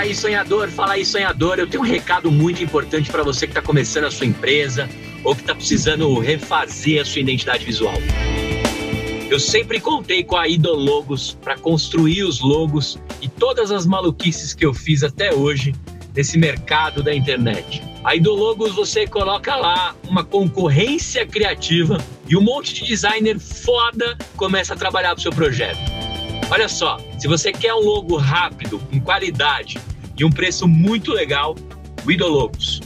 Fala aí, sonhador, fala aí, sonhador. Eu tenho um recado muito importante para você que está começando a sua empresa ou que está precisando refazer a sua identidade visual. Eu sempre contei com a Idologos para construir os logos e todas as maluquices que eu fiz até hoje nesse mercado da internet. A Idologos você coloca lá uma concorrência criativa e um monte de designer foda começa a trabalhar pro seu projeto. Olha só, se você quer um logo rápido, com qualidade e um preço muito legal, o Idologos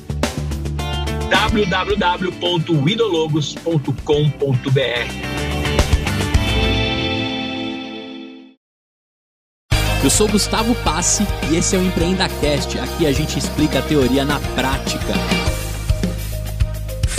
www.idologos.com.br Eu sou Gustavo Passe e esse é o EmpreendaCast. Aqui a gente explica a teoria na prática.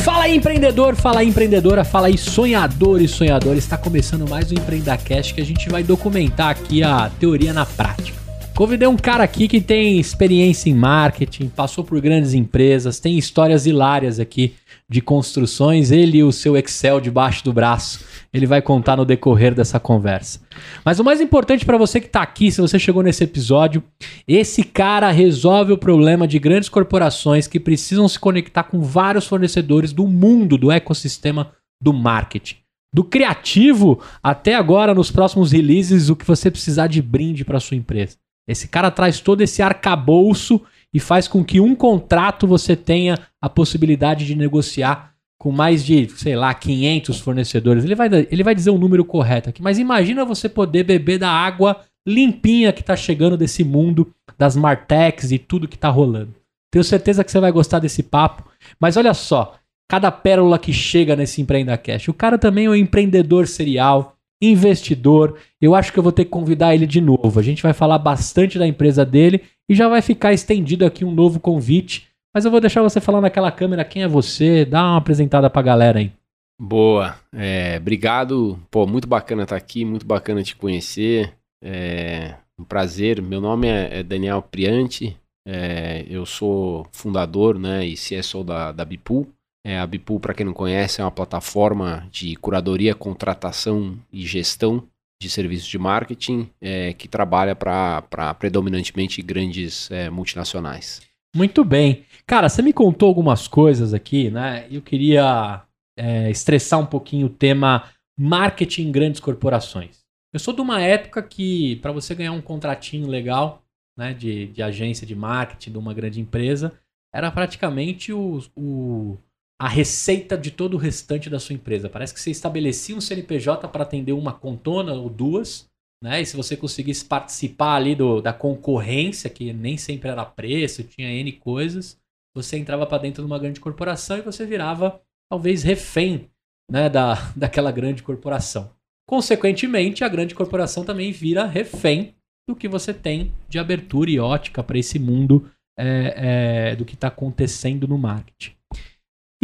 Fala aí, empreendedor, fala aí, empreendedora, fala aí, sonhador e sonhadora. Está começando mais um EmpreendaCast que a gente vai documentar aqui a teoria na prática. Convidei um cara aqui que tem experiência em marketing, passou por grandes empresas, tem histórias hilárias aqui de construções, ele e o seu Excel debaixo do braço. Ele vai contar no decorrer dessa conversa. Mas o mais importante para você que está aqui, se você chegou nesse episódio, esse cara resolve o problema de grandes corporações que precisam se conectar com vários fornecedores do mundo do ecossistema do marketing. Do criativo até agora nos próximos releases, o que você precisar de brinde para sua empresa. Esse cara traz todo esse arcabouço e faz com que um contrato você tenha a possibilidade de negociar com mais de, sei lá, 500 fornecedores. Ele vai, ele vai dizer o um número correto aqui, mas imagina você poder beber da água limpinha que está chegando desse mundo das Martex e tudo que está rolando. Tenho certeza que você vai gostar desse papo, mas olha só, cada pérola que chega nesse Empreenda Cash. O cara também é um empreendedor serial, investidor. Eu acho que eu vou ter que convidar ele de novo. A gente vai falar bastante da empresa dele e já vai ficar estendido aqui um novo convite. Mas eu vou deixar você falar naquela câmera quem é você, dá uma apresentada pra galera aí. Boa, é, obrigado. Pô, muito bacana estar aqui, muito bacana te conhecer. É um prazer. Meu nome é, é Daniel Priante, é, eu sou fundador né, e CSO da, da Bipool. É, a Bipool, para quem não conhece, é uma plataforma de curadoria, contratação e gestão de serviços de marketing é, que trabalha para predominantemente grandes é, multinacionais. Muito bem. Cara, você me contou algumas coisas aqui, né? Eu queria é, estressar um pouquinho o tema marketing em grandes corporações. Eu sou de uma época que, para você ganhar um contratinho legal né, de, de agência de marketing de uma grande empresa, era praticamente o, o a receita de todo o restante da sua empresa. Parece que você estabelecia um CNPJ para atender uma contona ou duas, né? E se você conseguisse participar ali do, da concorrência, que nem sempre era preço, tinha N coisas, você entrava para dentro de uma grande corporação e você virava talvez refém né, da, daquela grande corporação. Consequentemente, a grande corporação também vira refém do que você tem de abertura e ótica para esse mundo é, é, do que está acontecendo no marketing.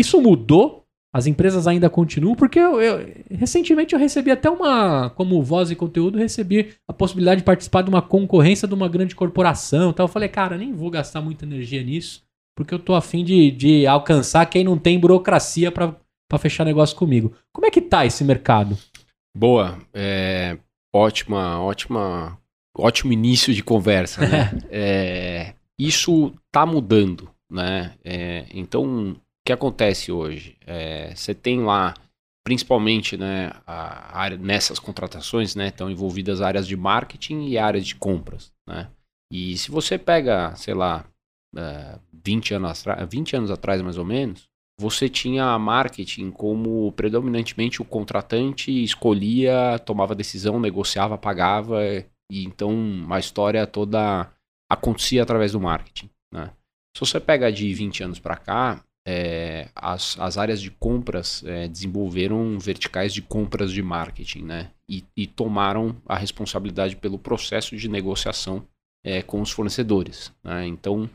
Isso mudou? As empresas ainda continuam? Porque eu, eu, recentemente eu recebi até uma, como voz e conteúdo, recebi a possibilidade de participar de uma concorrência de uma grande corporação. Então eu falei, cara, nem vou gastar muita energia nisso, porque eu tô afim de, de alcançar quem não tem burocracia para fechar negócio comigo. Como é que tá esse mercado? Boa, é, ótima, ótima, ótimo início de conversa, né? é, isso tá mudando, né? É, então que acontece hoje? É, você tem lá, principalmente né, a área, nessas contratações, né, estão envolvidas áreas de marketing e áreas de compras. Né? E se você pega, sei lá, 20, é, anos 20 anos atrás mais ou menos, você tinha marketing como predominantemente o contratante escolhia, tomava decisão, negociava, pagava, e então a história toda acontecia através do marketing. Né? Se você pega de 20 anos para cá, é, as, as áreas de compras é, desenvolveram verticais de compras de marketing, né? E, e tomaram a responsabilidade pelo processo de negociação é, com os fornecedores. Né? Então,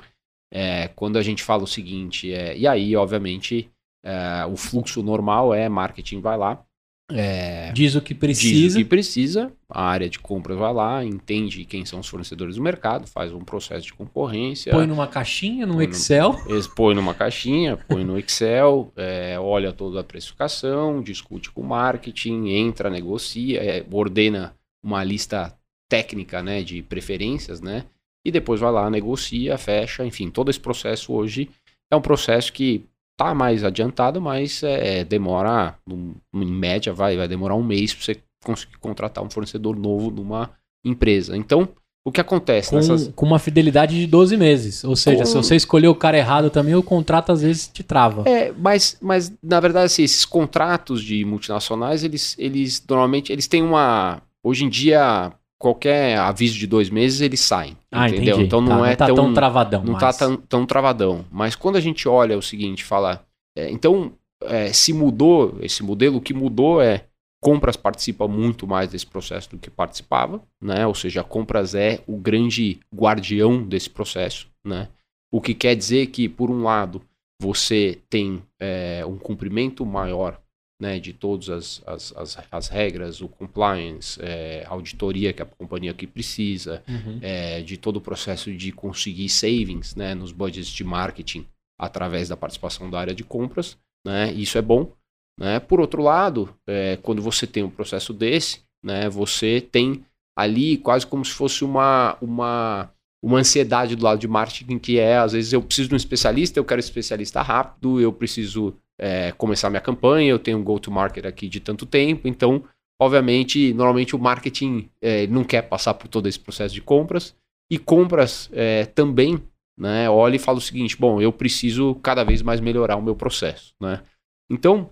é, quando a gente fala o seguinte, é, e aí, obviamente, é, o fluxo normal é marketing vai lá, é, diz o que precisa. Diz o que precisa, a área de compras vai lá, entende quem são os fornecedores do mercado, faz um processo de concorrência. Põe numa caixinha, no Excel. No, põe numa caixinha, põe no Excel, é, olha toda a precificação, discute com o marketing, entra, negocia, é, ordena uma lista técnica né, de preferências, né? e depois vai lá, negocia, fecha, enfim, todo esse processo hoje é um processo que tá mais adiantado, mas é, demora, em média, vai, vai demorar um mês para você conseguir contratar um fornecedor novo numa empresa. Então, o que acontece com, nessas... com uma fidelidade de 12 meses. Ou seja, com... se você escolher o cara errado também, o contrato às vezes te trava. É, mas, mas na verdade, assim, esses contratos de multinacionais, eles, eles normalmente eles têm uma. Hoje em dia, qualquer aviso de dois meses, eles saem. Ah, entendeu? Entendi. Então não tá, é não tá tão, tão travadão. Não mas... tá tão, tão travadão. Mas quando a gente olha o seguinte, fala. É, então, é, se mudou esse modelo, o que mudou é Compras participa muito mais desse processo do que participava, né? Ou seja, Compras é o grande guardião desse processo, né? O que quer dizer que, por um lado, você tem é, um cumprimento maior né, de todas as, as, as, as regras, o compliance, é, auditoria que a companhia aqui precisa, uhum. é, de todo o processo de conseguir savings né, nos budgets de marketing através da participação da área de compras. Né, isso é bom. Né? Por outro lado, é, quando você tem um processo desse, né, você tem ali quase como se fosse uma, uma, uma ansiedade do lado de marketing, que é, às vezes, eu preciso de um especialista, eu quero um especialista rápido, eu preciso é, começar minha campanha, eu tenho um go-to-market aqui de tanto tempo, então, obviamente, normalmente o marketing é, não quer passar por todo esse processo de compras, e compras é, também, né, olha e fala o seguinte, bom, eu preciso cada vez mais melhorar o meu processo, né? Então,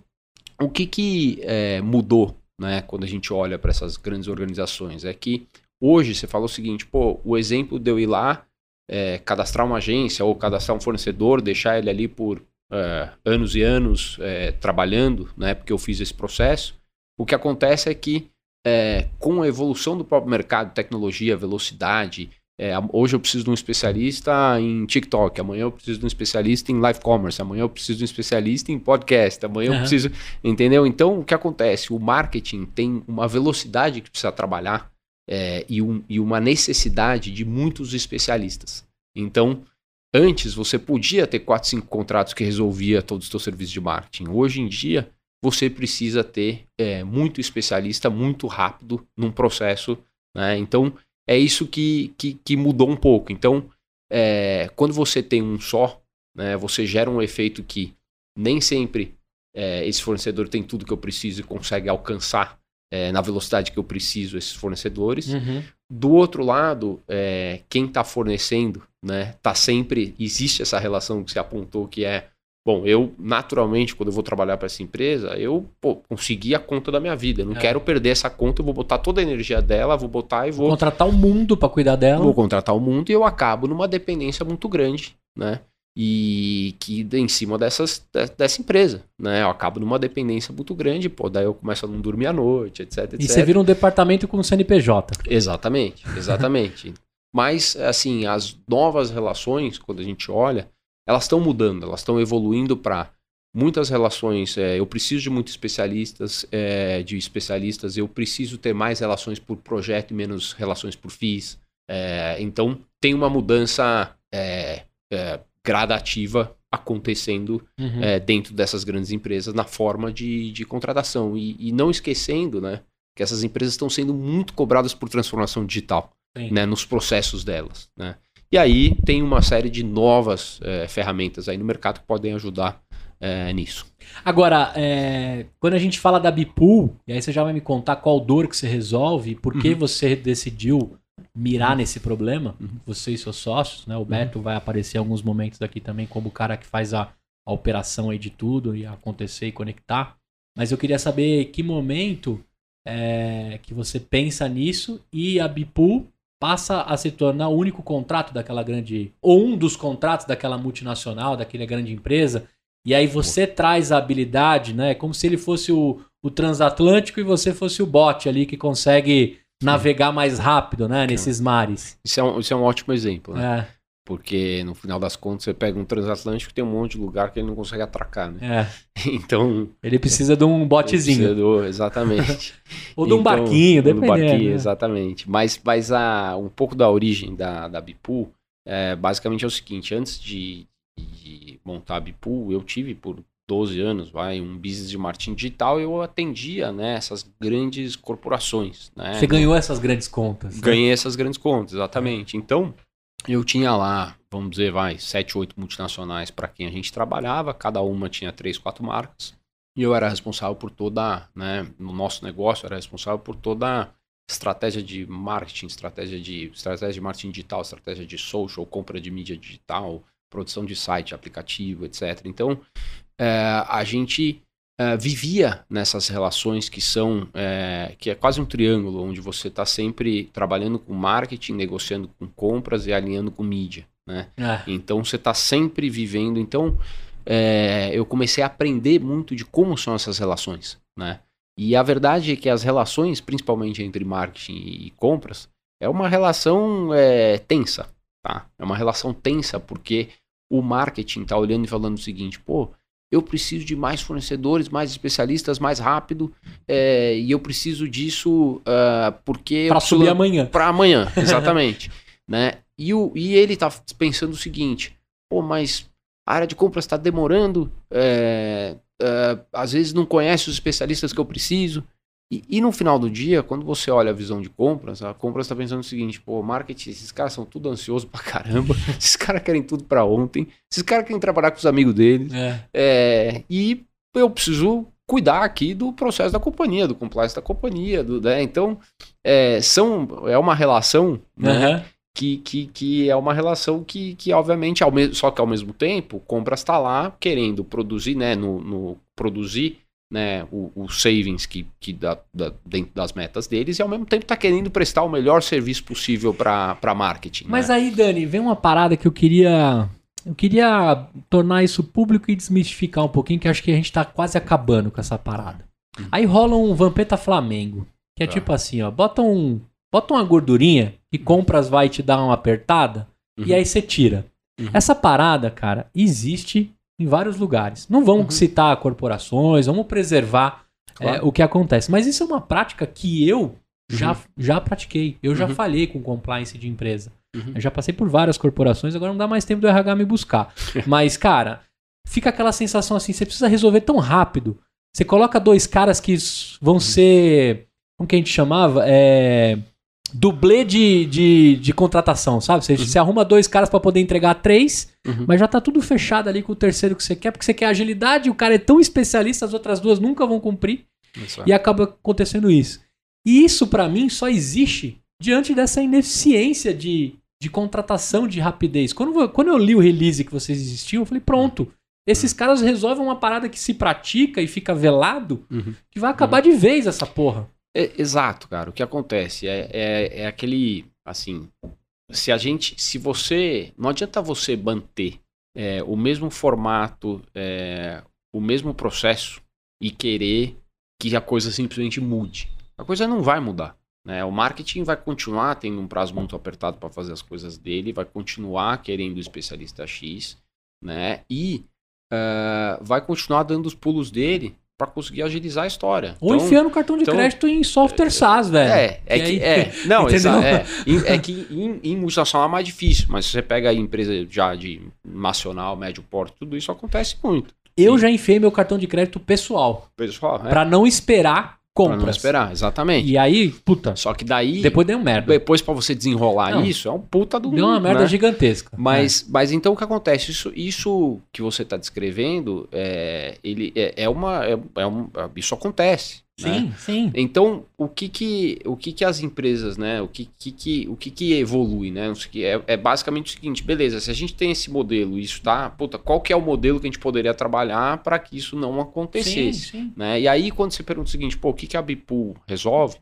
o que, que é, mudou né, quando a gente olha para essas grandes organizações? É que hoje você fala o seguinte, pô, o exemplo de eu ir lá, é, cadastrar uma agência ou cadastrar um fornecedor, deixar ele ali por é, anos e anos é, trabalhando, né, porque eu fiz esse processo, o que acontece é que é, com a evolução do próprio mercado, tecnologia, velocidade, hoje eu preciso de um especialista em TikTok, amanhã eu preciso de um especialista em live commerce, amanhã eu preciso de um especialista em podcast, amanhã uhum. eu preciso. Entendeu? Então, o que acontece? O marketing tem uma velocidade que precisa trabalhar é, e, um, e uma necessidade de muitos especialistas. Então, antes você podia ter 4, 5 contratos que resolvia todos os seus serviços de marketing. Hoje em dia, você precisa ter é, muito especialista muito rápido num processo. Né? Então, é isso que, que, que mudou um pouco. Então, é, quando você tem um só, né, você gera um efeito que nem sempre é, esse fornecedor tem tudo que eu preciso e consegue alcançar é, na velocidade que eu preciso esses fornecedores. Uhum. Do outro lado, é, quem está fornecendo, né, tá sempre existe essa relação que você apontou que é Bom, eu naturalmente, quando eu vou trabalhar para essa empresa, eu pô, consegui a conta da minha vida. Eu não é. quero perder essa conta, eu vou botar toda a energia dela, vou botar e vou. vou contratar o mundo para cuidar dela. Vou contratar o mundo e eu acabo numa dependência muito grande, né? E que em cima dessas, dessa empresa, né? Eu acabo numa dependência muito grande, pô, daí eu começo a não dormir à noite, etc, etc. E você vira um departamento com CNPJ. Exatamente, exatamente. Mas, assim, as novas relações, quando a gente olha, elas estão mudando, elas estão evoluindo para muitas relações. É, eu preciso de muitos especialistas, é, de especialistas. Eu preciso ter mais relações por projeto e menos relações por FIIs. É, então tem uma mudança é, é, gradativa acontecendo uhum. É, dentro dessas grandes empresas na forma de, de contratação e, e, não esquecendo, né, que essas empresas estão sendo muito cobradas por transformação digital, né, nos processos delas, né. E aí tem uma série de novas é, ferramentas aí no mercado que podem ajudar é, nisso. Agora, é, quando a gente fala da Bipool, e aí você já vai me contar qual dor que você resolve e por que uhum. você decidiu mirar uhum. nesse problema, uhum. você e seus sócios, né? O uhum. Beto vai aparecer em alguns momentos aqui também como o cara que faz a, a operação aí de tudo e acontecer e conectar. Mas eu queria saber que momento é, que você pensa nisso e a Bipool passa a se tornar o único contrato daquela grande. ou um dos contratos daquela multinacional, daquela grande empresa. E aí você traz a habilidade, né? Como se ele fosse o, o transatlântico e você fosse o bote ali que consegue navegar mais rápido, né? Nesses mares. Isso é um, isso é um ótimo exemplo, né? É. Porque no final das contas você pega um transatlântico tem um monte de lugar que ele não consegue atracar, né? É. Então. Ele precisa de um botezinho. Do, exatamente. ou de um então, barquinho, dependendo. Um barquinho, né? exatamente. Mas, mas a, um pouco da origem da, da Bipool é, basicamente é o seguinte: antes de, de montar a Bipool, eu tive por 12 anos, vai, um business de marketing digital, eu atendia, né, essas grandes corporações, né? Você ganhou essas grandes contas. Ganhei né? essas grandes contas, exatamente. Então, eu tinha lá, vamos dizer, vai, sete, oito multinacionais para quem a gente trabalhava, cada uma tinha três, quatro marcas, e eu era responsável por toda, né, no nosso negócio, eu era responsável por toda estratégia de marketing, estratégia de, estratégia de marketing digital, estratégia de social, compra de mídia digital, produção de site, aplicativo, etc. Então, é, a gente é, vivia nessas relações que são, é, que é quase um triângulo, onde você está sempre trabalhando com marketing, negociando com compras e alinhando com mídia, né? É. Então, você está sempre vivendo. Então, é, eu comecei a aprender muito de como são essas relações, né? E a verdade é que as relações, principalmente entre marketing e compras, é uma relação é, tensa, tá? É uma relação tensa porque o marketing está olhando e falando o seguinte, pô, eu preciso de mais fornecedores, mais especialistas, mais rápido, é, e eu preciso disso uh, porque... Para subir amanhã. Para amanhã, exatamente. né? E, o, e ele está pensando o seguinte, pô, mas a área de compras está demorando, é, uh, às vezes não conhece os especialistas que eu preciso. E, e, no final do dia, quando você olha a visão de compras, a compras está pensando o seguinte: pô, marketing, esses caras são tudo ansiosos pra caramba, esses caras querem tudo para ontem, esses caras querem trabalhar com os amigos deles. É. É, e eu preciso cuidar aqui do processo da companhia, do compliance da companhia. Do, né? Então, é, são, é uma relação né, uhum que, que, que é uma relação que, que obviamente, ao mesmo, só que ao mesmo tempo, compras está lá querendo produzir, né, no, no produzir né, o, o, savings que, que dá, dá, dentro das metas deles e ao mesmo tempo está querendo prestar o melhor serviço possível para marketing. Mas né? aí, Dani, vem uma parada que eu queria. Eu queria tornar isso público e desmistificar um pouquinho, que acho que a gente está quase acabando com essa parada. Hum. Aí rola um Vampeta Flamengo, que é tá. tipo assim, ó, bota um Bota uma gordurinha que compras vai te dar uma apertada uhum. e aí você tira. Uhum. Essa parada, cara, existe em vários lugares. Não vamos uhum. citar corporações, vamos preservar claro. é, o que acontece. Mas isso é uma prática que eu já, uhum. já pratiquei. Eu já uhum. falhei com compliance de empresa. Uhum. Eu já passei por várias corporações, agora não dá mais tempo do RH me buscar. Mas, cara, fica aquela sensação assim, você precisa resolver tão rápido. Você coloca dois caras que vão ser. Como que a gente chamava? É dublê de, de, de contratação, sabe? Você, uhum. você arruma dois caras para poder entregar três, uhum. mas já tá tudo fechado ali com o terceiro que você quer, porque você quer agilidade, o cara é tão especialista, as outras duas nunca vão cumprir. Isso. E acaba acontecendo isso. E isso, para mim, só existe diante dessa ineficiência de, de contratação de rapidez. Quando, quando eu li o release que vocês existiam, eu falei, pronto. Esses uhum. caras resolvem uma parada que se pratica e fica velado, uhum. que vai acabar de vez essa porra. É, exato, cara. O que acontece é, é, é, aquele, assim, se a gente, se você, não adianta você manter é, o mesmo formato, é, o mesmo processo e querer que a coisa simplesmente mude. A coisa não vai mudar. Né? O marketing vai continuar tendo um prazo muito apertado para fazer as coisas dele, vai continuar querendo o especialista X, né? E uh, vai continuar dando os pulos dele para conseguir agilizar a história. Ou então, enfiando cartão de então, crédito em software SaaS, velho. É, é que, aí, é, não, é, é, que em, em multinacional é mais difícil, mas se você pega aí empresa já de nacional, médio porte, tudo isso acontece muito. Eu já enfiei meu cartão de crédito pessoal. Pessoal, é. Para não esperar compras. Pra não esperar, exatamente. E aí, puta. Só que daí. Depois deu merda. Depois para você desenrolar não. isso, é um puta do. Deu uma merda né? gigantesca. Mas, é. mas então o que acontece? Isso, isso que você está descrevendo, é, ele é, é uma. É, é um, isso acontece. Sim, né? sim. Então, o que que, o que que as empresas, né? O que que, que o que que evolui, né? É, é basicamente o seguinte, beleza, se a gente tem esse modelo, isso tá, puta, qual que é o modelo que a gente poderia trabalhar para que isso não acontecesse, sim, sim. né? E aí quando você pergunta o seguinte, pô, o que que a Bipool resolve?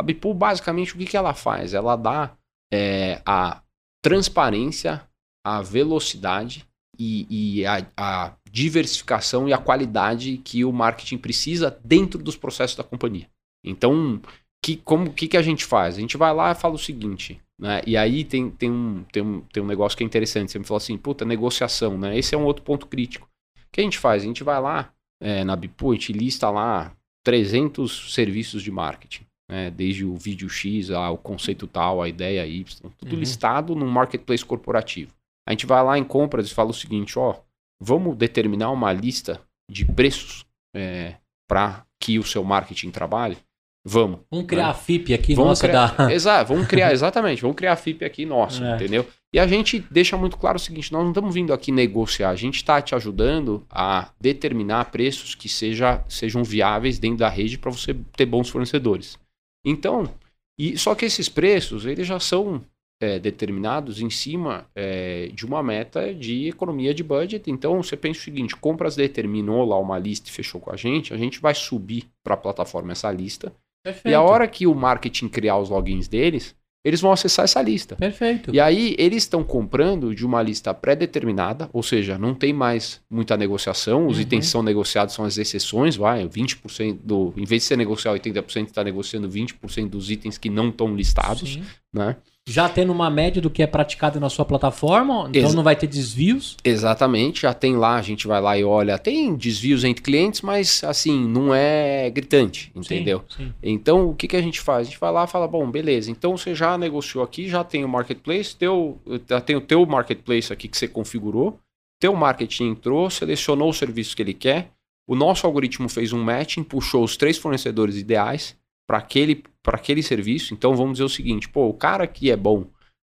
A Bipool basicamente o que que ela faz? Ela dá é, a transparência, a velocidade e, e a, a, diversificação e a qualidade que o marketing precisa dentro dos processos da companhia. Então, que, como que, que a gente faz? A gente vai lá e fala o seguinte, né? E aí tem, tem, um, tem, um, tem um negócio que é interessante. Você me falou assim, puta, negociação, né? Esse é um outro ponto crítico. O que a gente faz? A gente vai lá é, na Bipu, a gente lista lá 300 serviços de marketing. Né? Desde o vídeo X, a, o conceito tal, a ideia Y, tudo uhum. listado num marketplace corporativo. A gente vai lá em compras e fala o seguinte, ó, vamos determinar uma lista de preços é, para que o seu marketing trabalhe. Vamos. Vamos criar né? a FIP aqui, Vamos nossa, criar, da... Exato, vamos criar, exatamente, vamos criar a FIP aqui nossa, É. entendeu? E a gente deixa muito claro o seguinte: nós não estamos vindo aqui negociar, a gente está te ajudando a determinar preços que seja, sejam viáveis dentro da rede para você ter bons fornecedores. Então, e só que esses preços eles já são é, determinados em cima é, de uma meta de economia de budget. Então, você pensa o seguinte: compras determinou lá uma lista e fechou com a gente, a gente vai subir para a plataforma essa lista. Perfeito. E a hora que o marketing criar os logins deles, eles vão acessar essa lista. Perfeito. E aí eles estão comprando de uma lista pré-determinada, ou seja, não tem mais muita negociação, os Uhum. itens que são negociados são as exceções, vai, 20% do, em vez de você negociar 80%, está negociando 20% dos itens que não estão listados, Sim. né? Já tendo uma média do que é praticado na sua plataforma, então Exa- não vai ter desvios. Exatamente, já tem lá, a gente vai lá e olha, tem desvios entre clientes, mas assim, não é gritante, entendeu? Sim, sim. Então, o que, que a gente faz? A gente vai lá e fala, bom, beleza, então você já negociou aqui, já tem o marketplace, teu, já tem o teu marketplace aqui que você configurou, teu marketing entrou, selecionou o serviço que ele quer, o nosso algoritmo fez um matching, puxou os três fornecedores ideais para aquele, para aquele serviço. Então, vamos dizer o seguinte, pô, o cara que é bom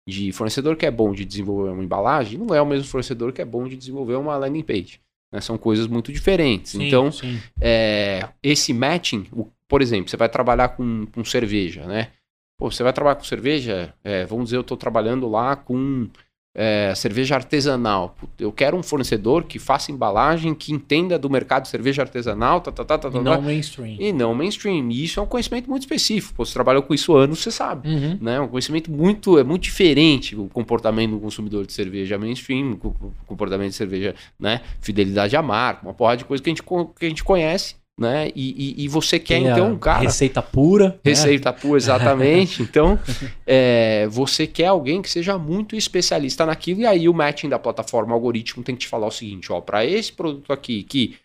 de fornecedor que é bom de desenvolver uma embalagem, não é o mesmo fornecedor que é bom de desenvolver uma landing page. né? São coisas muito diferentes. Sim, então, sim. é, esse matching, o- por exemplo, você vai trabalhar com, com cerveja, né? Pô, você vai trabalhar com cerveja, é, vamos dizer, eu estou trabalhando lá com é, cerveja artesanal. Eu quero um fornecedor que faça embalagem, que entenda do mercado de cerveja artesanal, tá, tá, tá, tá, E tá, não tá, mainstream. e não mainstream. E isso é um conhecimento muito específico. Pô, você trabalhou com isso há anos, você sabe. Uhum. Né? Um conhecimento muito, é muito diferente o comportamento do consumidor de cerveja mainstream, o co- comportamento de cerveja, né? Fidelidade à marca, uma porrada de coisa que a gente, que a gente conhece, né? E, e, e você quer, Tem então, cara. Receita pura. né? Receita pura, exatamente. Então, é, você quer alguém que seja muito especialista naquilo, e aí o matching da plataforma o algoritmo tem que te falar o seguinte: ó, para esse produto aqui, que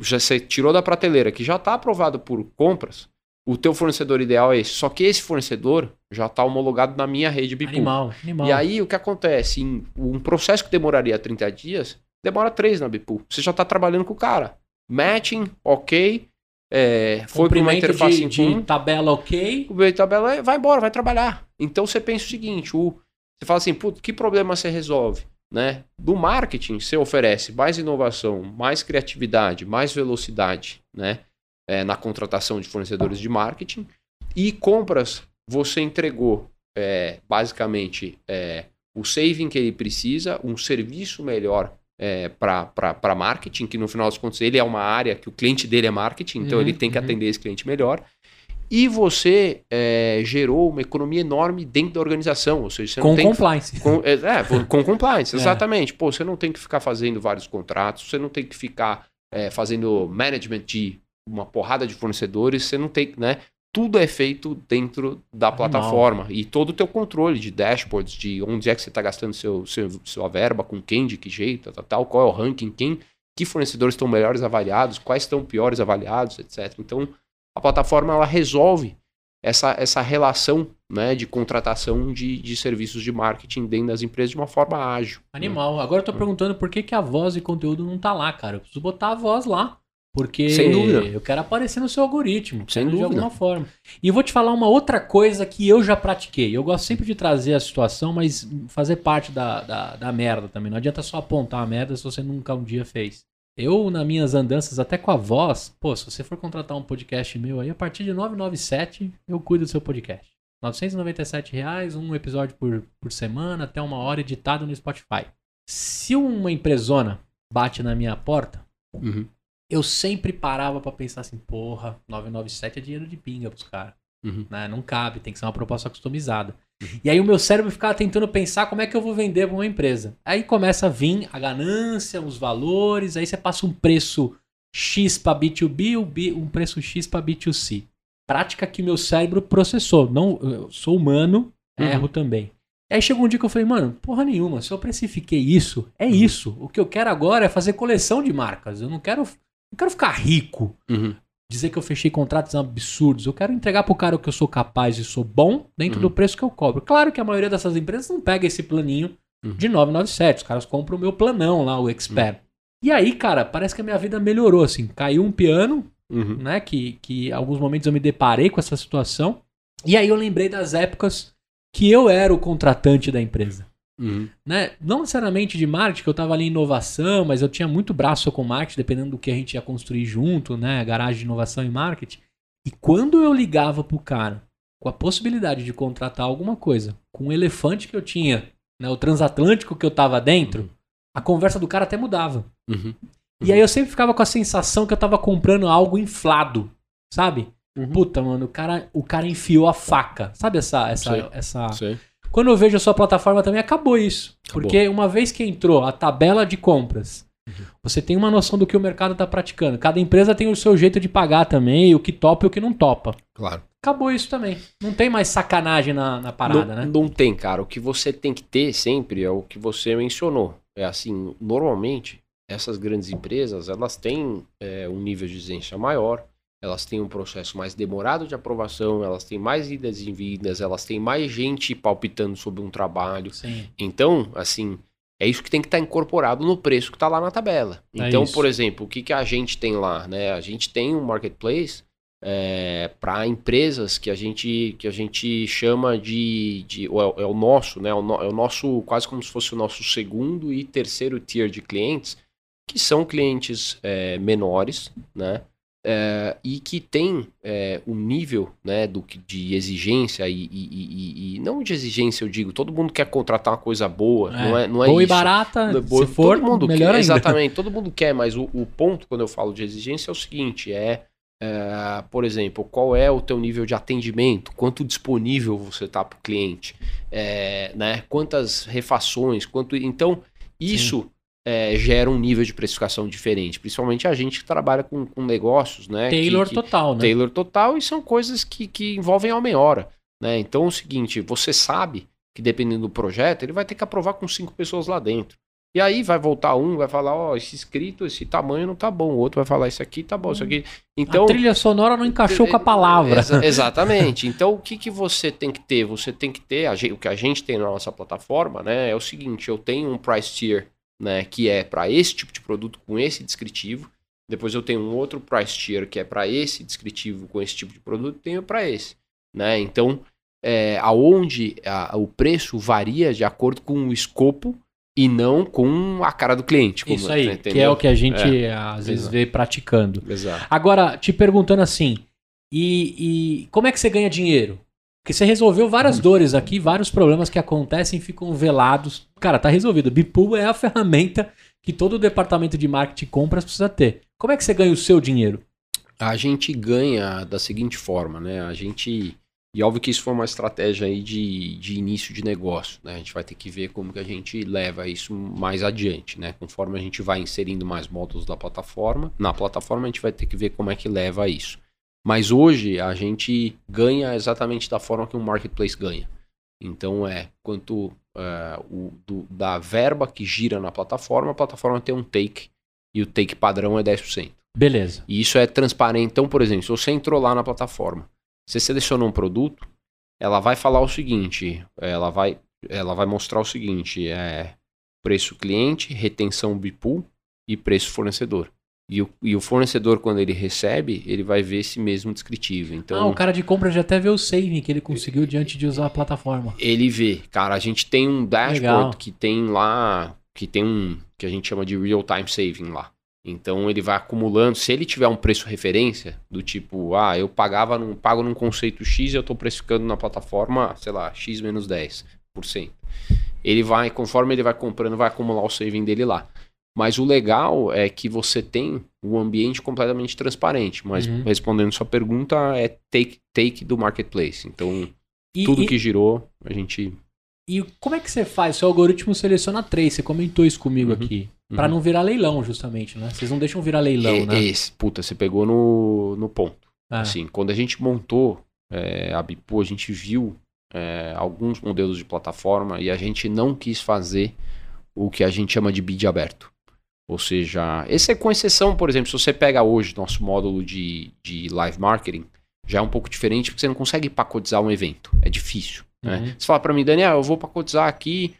já você tirou da prateleira, que já está aprovado por compras, o teu fornecedor ideal é esse. Só que esse fornecedor já está homologado na minha rede Bipool. Animal, animal. E aí o que acontece? Em um processo que demoraria 30 dias, demora 3 na Bipool. Você já está trabalhando com o cara. Matching, ok. É, foi para uma interface de, em de tabela ok. O tabela vai embora, vai trabalhar. Então você pensa o seguinte: o, você fala assim, putz, que problema você resolve? Né? Do marketing, você oferece mais inovação, mais criatividade, mais velocidade né? É, na contratação de fornecedores de marketing. E compras, você entregou é, basicamente é, o saving que ele precisa, um serviço melhor é, para marketing, que no final das contas ele é uma área que o cliente dele é marketing, então Uhum, ele tem que uhum. atender esse cliente melhor. E você é, gerou uma economia enorme dentro da organização, ou seja, você não Com tem que compliance. com, é, é, com compliance, É. exatamente. Pô, você não tem que ficar fazendo vários contratos, você não tem que ficar é, fazendo management de uma porrada de fornecedores, você não tem, né? Tudo é feito dentro da Animal. plataforma e todo o teu controle de dashboards, de onde é que você está gastando seu, seu, sua verba, com quem, de que jeito, tal, tal, qual é o ranking, quem, que fornecedores estão melhores avaliados, quais estão piores avaliados, etc. Então, a plataforma ela resolve essa, essa relação né, de contratação de, de serviços de marketing dentro das empresas de uma forma ágil. né? Animal. Agora eu tô perguntando por que, que a voz e conteúdo não tá lá, cara. Eu preciso botar a voz lá. Porque Sem dúvida. eu quero aparecer no seu algoritmo. Sem quero De dúvida. alguma forma. E vou te falar uma outra coisa que eu já pratiquei. Eu gosto sempre de trazer a situação, mas fazer parte da, da, da merda também. Não adianta só apontar a merda se você nunca um dia fez. Eu, nas minhas andanças, até com a voz, pô, se você for contratar um podcast meu aí, a partir de 997, eu cuido do seu podcast. 997 reais, um episódio por, por semana, até uma hora editado no Spotify. Se uma empresona bate na minha porta, Uhum, eu sempre parava pra pensar assim, porra, 997 é dinheiro de pinga pros caras. uhum. Né? Não cabe, tem que ser uma proposta customizada. E aí o meu cérebro ficava tentando pensar como é que eu vou vender pra uma empresa. Aí começa a vir a ganância, os valores, aí você passa um preço X para B2B, um um preço X para B2C. Prática que meu cérebro processou. Não, eu sou humano, Uhum. erro também. Aí chegou um dia que eu falei, mano, porra nenhuma, se eu precifiquei isso, é isso. O que eu quero agora é fazer coleção de marcas. Eu não quero, não quero ficar rico Uhum. dizer que eu fechei contratos absurdos. Eu quero entregar pro cara o que eu sou capaz e sou bom dentro Uhum. do preço que eu cobro. Claro que a maioria dessas empresas não pega esse planinho Uhum. de 997. Os caras compram o meu planão lá, o Expert. E aí, cara, parece que a minha vida melhorou, assim. Caiu um piano, Uhum. né? Que, que em alguns momentos eu me deparei com essa situação. E aí eu lembrei das épocas que eu era o contratante da empresa. Uhum. Né? Não necessariamente de marketing, que eu estava ali em inovação, mas eu tinha muito braço com marketing, dependendo do que a gente ia construir junto, né? Garagem de inovação e marketing. E quando eu ligava pro cara com a possibilidade de contratar alguma coisa, com o elefante que eu tinha, né? O transatlântico que eu tava dentro, a conversa do cara até mudava. Uhum. E aí eu sempre ficava com a sensação que eu tava comprando algo inflado, sabe? Uhum. Puta, mano, o cara, o cara enfiou a faca. Sabe essa essa Sei. essa Sei. Quando eu vejo a sua plataforma também acabou isso. Acabou. Porque uma vez que entrou a tabela de compras, Uhum. você tem uma noção do que o mercado tá praticando. Cada empresa tem o seu jeito de pagar também, o que topa e o que não topa. Claro. Acabou isso também. Não tem mais sacanagem na, na parada, não, né? não tem, cara. O que você tem que ter sempre é o que você mencionou. É assim, normalmente, essas grandes empresas, elas têm é, um nível de exigência maior, elas têm um processo mais demorado de aprovação, elas têm mais idas e vindas, elas têm mais gente palpitando sobre um trabalho. Sim. Então, assim, é isso que tem que estar incorporado no preço que está lá na tabela. É Então, isso. por exemplo, o que, que a gente tem lá? Né? A gente tem um marketplace para empresas que a gente que a gente chama de, de ou é, é o nosso, né? O no- é o nosso quase como se fosse o nosso segundo e terceiro tier de clientes, que são clientes é, menores, né? É, e que tem é, um nível né, do, que- de exigência e, e- e- e- e não de exigência eu digo todo mundo quer contratar uma coisa boa não é não é Boa e isso. barata, Não é boa, se for, todo mundo melhor quer, ainda. exatamente todo mundo quer mas o, o ponto quando eu falo de exigência é o seguinte é, é, por exemplo qual é o teu nível de atendimento quanto disponível você está para o cliente é, né quantas refações quanto então isso é, gera um nível de precificação diferente principalmente a gente que trabalha com, com negócios né que- Taylor que- total, né? Taylor total e são coisas que, que envolvem a hora. Né? Então é o seguinte, você sabe que dependendo do projeto, ele vai ter que aprovar com cinco pessoas lá dentro. E aí vai voltar um, vai falar, ó, esse escrito, esse tamanho não tá bom. O outro vai falar, isso aqui tá bom, isso aqui. Então, a trilha sonora não encaixou com a palavra. Exa- exatamente. Então, o que, que você tem que ter? Você tem que ter, a gen- o que a gente tem na nossa plataforma, né? É o seguinte: eu tenho um price tier, né? Que é para esse tipo de produto com esse descritivo. Depois eu tenho um outro price tier que é para esse descritivo com esse tipo de produto, tenho para esse, né? Então, é, aonde a- o preço varia de acordo com o escopo e não com a cara do cliente. como- Isso aí, entendeu? que é o que a gente às vezes Exato. vê praticando. Exato. Agora, te perguntando assim, e, e como é que você ganha dinheiro? Porque você resolveu várias dores aqui, vários problemas que acontecem ficam velados. Cara, tá resolvido. Bipool é a ferramenta que todo departamento de marketing e compras precisa ter. Como é que você ganha o seu dinheiro? A gente ganha da seguinte forma, né? A gente. E óbvio que isso foi uma estratégia aí de, de início de negócio, né? A gente vai ter que ver como que a gente leva isso mais adiante, né? Conforme a gente vai inserindo mais módulos da plataforma, na plataforma a gente vai ter que ver como é que leva isso. Mas hoje a gente ganha exatamente da forma que um marketplace ganha. Então é quanto é, o, do- da verba que gira na plataforma, a plataforma tem um take e o take padrão é 10%. Beleza. E isso é transparente. Então, por exemplo, se você entrou lá na plataforma, você selecionou um produto, ela vai falar o seguinte, ela vai, ela vai mostrar o seguinte, é preço cliente, retenção Bipool e preço fornecedor. E o, e o fornecedor, quando ele recebe, ele vai ver esse mesmo descritivo. Então, ah, o cara de compra já até vê o saving que ele conseguiu diante de usar a plataforma. ele vê. Cara, a gente tem um dashboard Legal. que tem lá, que tem um, que a gente chama de real time saving lá. Então ele vai acumulando, se ele tiver um preço referência, do tipo, ah, eu pagava num, pago num conceito X e eu estou precificando na plataforma, sei lá, X menos 10%. Ele vai, conforme ele vai comprando, vai acumular o saving dele lá. Mas o legal é que você tem um ambiente completamente transparente. Mas Uhum. respondendo sua pergunta, é take, take do marketplace. Então, E, tudo e- que girou, a gente. e como é que você faz? Seu algoritmo seleciona três, você comentou isso comigo Uhum. aqui. Uhum. não virar leilão, justamente, né? Vocês não deixam virar leilão, E- né? Esse, puta, você pegou no, no ponto. Ah, Assim, quando a gente montou é, a Bipo, a gente viu é, alguns modelos de plataforma e a gente não quis fazer o que a gente chama de bid aberto. Ou seja, esse é com exceção, por exemplo, se você pega hoje nosso módulo de, de live marketing, já é um pouco diferente porque você não consegue pacotizar um evento. É difícil. Né? Uhum. Você fala para mim, Daniel, eu vou pacotizar aqui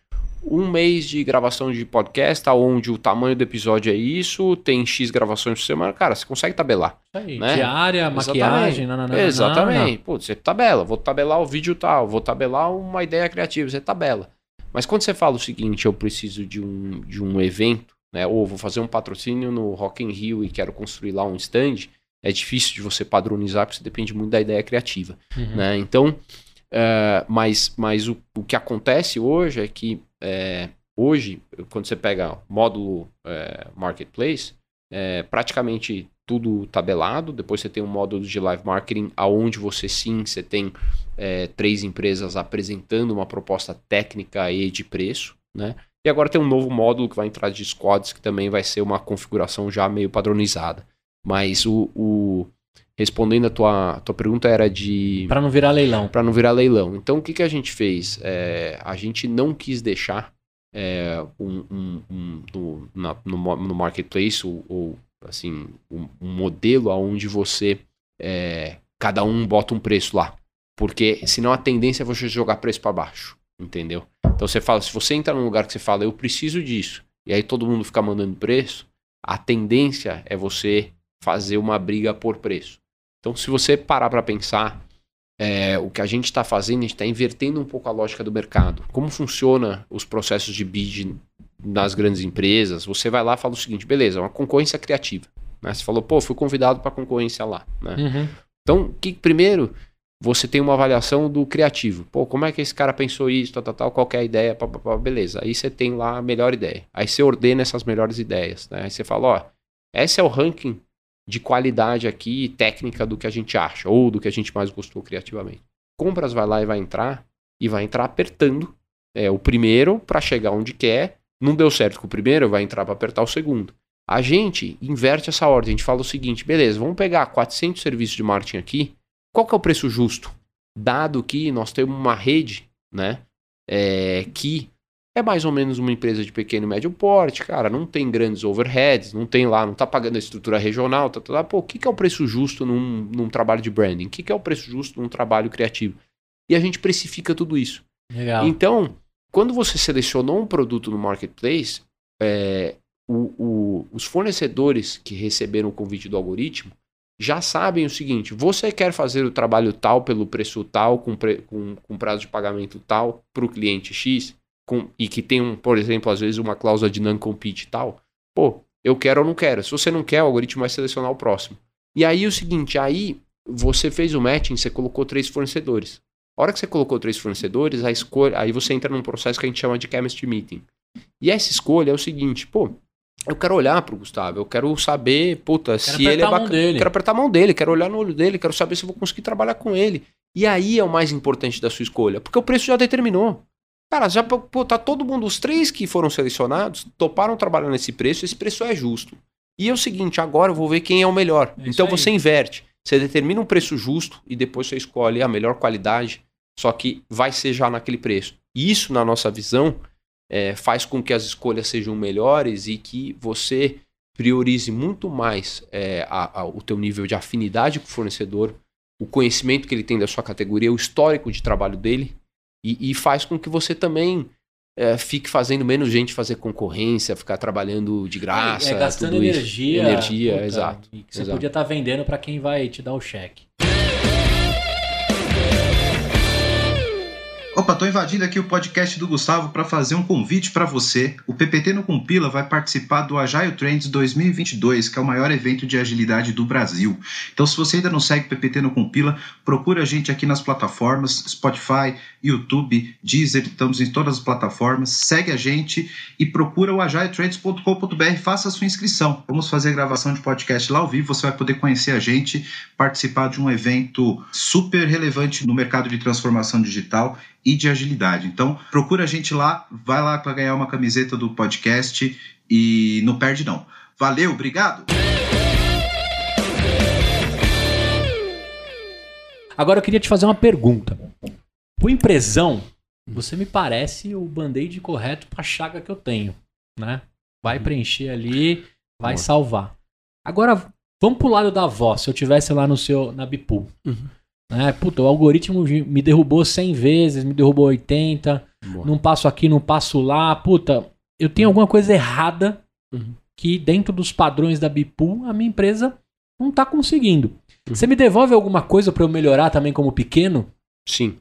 um mês de gravação de podcast, onde o tamanho do episódio é isso, tem X gravações por semana, cara, você consegue tabelar. Isso aí, Né? Diária, maquiagem, nananana. Exatamente. Pô, você tabela, vou tabelar o vídeo tal, vou tabelar uma ideia criativa, você tabela. Mas quando você fala o seguinte, eu preciso de um, de um evento, né, ou vou fazer um patrocínio no Rock in Rio e quero construir lá um stand, é difícil de você padronizar, porque você depende muito da ideia criativa Uhum. né? Então, é, mas, mas o, o que acontece hoje é que é, hoje, quando você pega módulo é, Marketplace, é praticamente tudo tabelado. Depois você tem um módulo de live marketing, aonde você sim, você tem é, três empresas apresentando uma proposta técnica e de preço, né? E agora tem um novo módulo que vai entrar de squads, que também vai ser uma configuração já meio padronizada. Mas o, o- respondendo a tua, tua pergunta era de Pra não virar leilão. para não virar leilão. Então, o que, que a gente fez? É, a gente não quis deixar é, um, um- um- no, na- no, no marketplace ou, ou, assim um, um modelo aonde você é, cada um bota um preço lá, porque senão a tendência é você jogar preço para baixo, entendeu? Então você fala, se você entra num lugar que você fala, eu preciso disso, e aí todo mundo fica mandando preço, a tendência é você fazer uma briga por preço. Então, se você parar para pensar é, o que a gente está fazendo, a gente está invertendo um pouco a lógica do mercado. Como funciona os processos de bid nas grandes empresas? Você vai lá e fala o seguinte, beleza, uma concorrência criativa. né? Você falou, pô, fui convidado para concorrência lá. né? Uhum. Então, que, primeiro, você tem uma avaliação do criativo. Pô, como é que esse cara pensou isso, tal, tal, tal, qual é a ideia, pá, pá, pá, beleza. Aí você tem lá a melhor ideia. Aí você ordena essas melhores ideias. Né? Aí você fala, ó, esse é o ranking de qualidade aqui, técnica do que a gente acha, ou do que a gente mais gostou criativamente. Compras vai lá e vai entrar, e vai entrar apertando é, o primeiro para chegar onde quer. Não deu certo com o primeiro, vai entrar para apertar o segundo. A gente inverte essa ordem, a gente fala o seguinte, beleza, vamos pegar 400 serviços de marketing aqui, qual que é o preço justo? Dado que nós temos uma rede, né, é, que é mais ou menos uma empresa de pequeno e médio porte, cara, não tem grandes overheads, não tem lá, não tá pagando a estrutura regional, tá, tá, tá. pô, o que, que é o preço justo num, num trabalho de branding? O que, que é o preço justo num trabalho criativo? E a gente precifica tudo isso. Legal. Então, quando você selecionou um produto no marketplace, é, o- o- os fornecedores que receberam o convite do algoritmo já sabem o seguinte: você quer fazer o trabalho tal pelo preço tal, com, pre- com- com prazo de pagamento tal, para o cliente X, com- e que tem, um, por exemplo, às vezes uma cláusula de non-compete tal. Pô, eu quero ou não quero. Se você não quer, o algoritmo vai selecionar o próximo. E aí o seguinte: aí você fez o matching, você colocou três fornecedores. A hora que você colocou três fornecedores, a escolha, aí você entra num processo que a gente chama de chemistry meeting. E essa escolha é o seguinte, pô, eu quero olhar pro Gustavo, eu quero saber, puta, se ele é bacana. Quero apertar a mão dele, quero olhar no olho dele, quero saber se eu vou conseguir trabalhar com ele. E aí é o mais importante da sua escolha, porque o preço já determinou. Cara, já pô, tá todo mundo, os três que foram selecionados, toparam trabalhar nesse preço, esse preço é justo. E é o seguinte, agora eu vou ver quem é o melhor. É então aí. você inverte. Você determina um preço justo e depois você escolhe a melhor qualidade, só que vai ser já naquele preço. E isso, na nossa visão, é, faz com que as escolhas sejam melhores e que você priorize muito mais é, a- a- o teu nível de afinidade com o fornecedor, o conhecimento que ele tem da sua categoria, o histórico de trabalho dele, e, e faz com que você também é, fique fazendo menos gente fazer concorrência, ficar trabalhando de graça, é gastando tudo isso. energia. Energia, puta, exato. e que você exato. podia estar vendendo pra quem vai te dar o cheque. Opa, tô invadindo aqui o podcast do Gustavo para fazer um convite para você. O PPT no Compila vai participar do Agile Trends 2022, que é o maior evento de agilidade do Brasil. Então, se você ainda não segue o PPT no Compila, procura a gente aqui nas plataformas Spotify, YouTube, Deezer, estamos em todas as plataformas. Segue a gente e procura o agiletrends.com.br, faça a sua inscrição. Vamos fazer a gravação de podcast lá ao vivo, você vai poder conhecer a gente, participar de um evento super relevante no mercado de transformação digital e de agilidade. Então, procura a gente lá, vai lá para ganhar uma camiseta do podcast e não perde não. Valeu, obrigado. Agora eu queria te fazer uma pergunta. O empresão, você me parece o band-aid correto pra chaga que eu tenho, né? Vai preencher ali, vai Boa. salvar. Agora, vamos pro lado da voz. Se eu tivesse lá no seu, na Bipool. Uhum. Né? Puta, o algoritmo me derrubou 100 vezes, me derrubou 80. Boa. não passo aqui, não passo lá. Puta, eu tenho alguma coisa errada Uhum. que dentro dos padrões da Bipu a minha empresa não tá conseguindo. Uhum. Você me devolve alguma coisa para eu melhorar também como pequeno? Sim.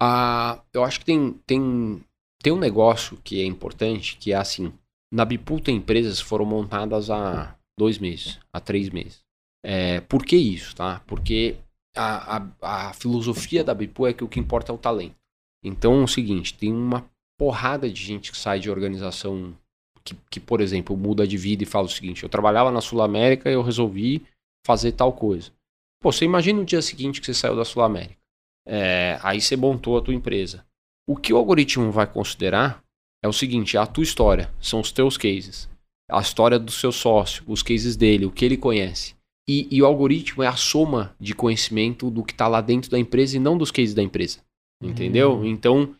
Ah, eu acho que tem, tem, tem um negócio que é importante, que é assim. Na Bipool tem empresas que foram montadas há dois meses, há três meses. É, por que isso, tá? Porque a, a, a filosofia da Bipool é que o que importa é o talento. Então é o seguinte, tem uma porrada de gente que sai de organização que, que, por exemplo, muda de vida e fala o seguinte, eu trabalhava na Sul América e eu resolvi fazer tal coisa. Pô, você imagina o dia seguinte que você saiu da Sul América. É, aí você montou a tua empresa. O que o algoritmo vai considerar é o seguinte: é a tua história, são os teus cases, a história do seu sócio, os cases dele, o que ele conhece. E, e o algoritmo é a soma de conhecimento do que está lá dentro da empresa e não dos cases da empresa. Entendeu? Hum. Então,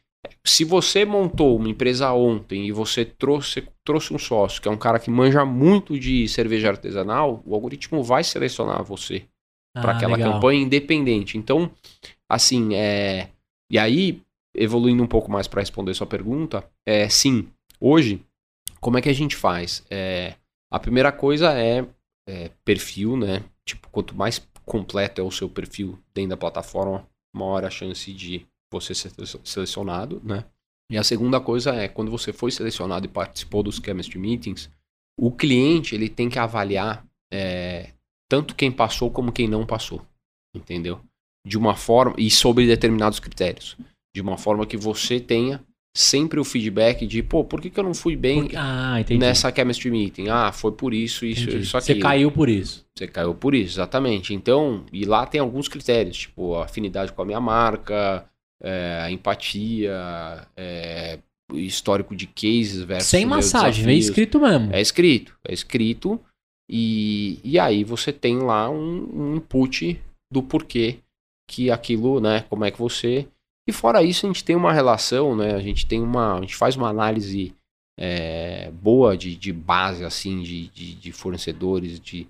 se você montou uma empresa ontem e você trouxe, trouxe um sócio que é um cara que manja muito de cerveja artesanal, o algoritmo vai selecionar você para Ah, aquela legal. campanha independente. Então, assim, é. E aí, evoluindo um pouco mais para responder sua pergunta, é sim, hoje, como é que a gente faz? É, a primeira coisa é, é perfil, né? Tipo, quanto mais completo é o seu perfil dentro da plataforma, maior a chance de você ser selecionado, né? E a segunda coisa é, quando você foi selecionado e participou dos chemistry meetings, o cliente ele tem que avaliar é, tanto quem passou como quem não passou, entendeu? De uma forma e sobre determinados critérios, de uma forma que você tenha sempre o feedback de, pô, por que, que eu não fui bem Porque- Ah, nessa chemistry meeting? Ah, foi por isso, isso, entendi. isso Você aqui. caiu por isso. Você caiu por isso, exatamente. Então, e lá tem alguns critérios, tipo afinidade com a minha marca, é, empatia, é, histórico de cases versus Sem massagem, desafios. escrito mesmo. É escrito, é escrito. E, e aí você tem lá um, um input do porquê que aquilo, né? Como é que você. E fora isso, a gente tem uma relação, né? A gente tem uma. A gente faz uma análise é, boa de, de base, assim, de, de, de fornecedores, de.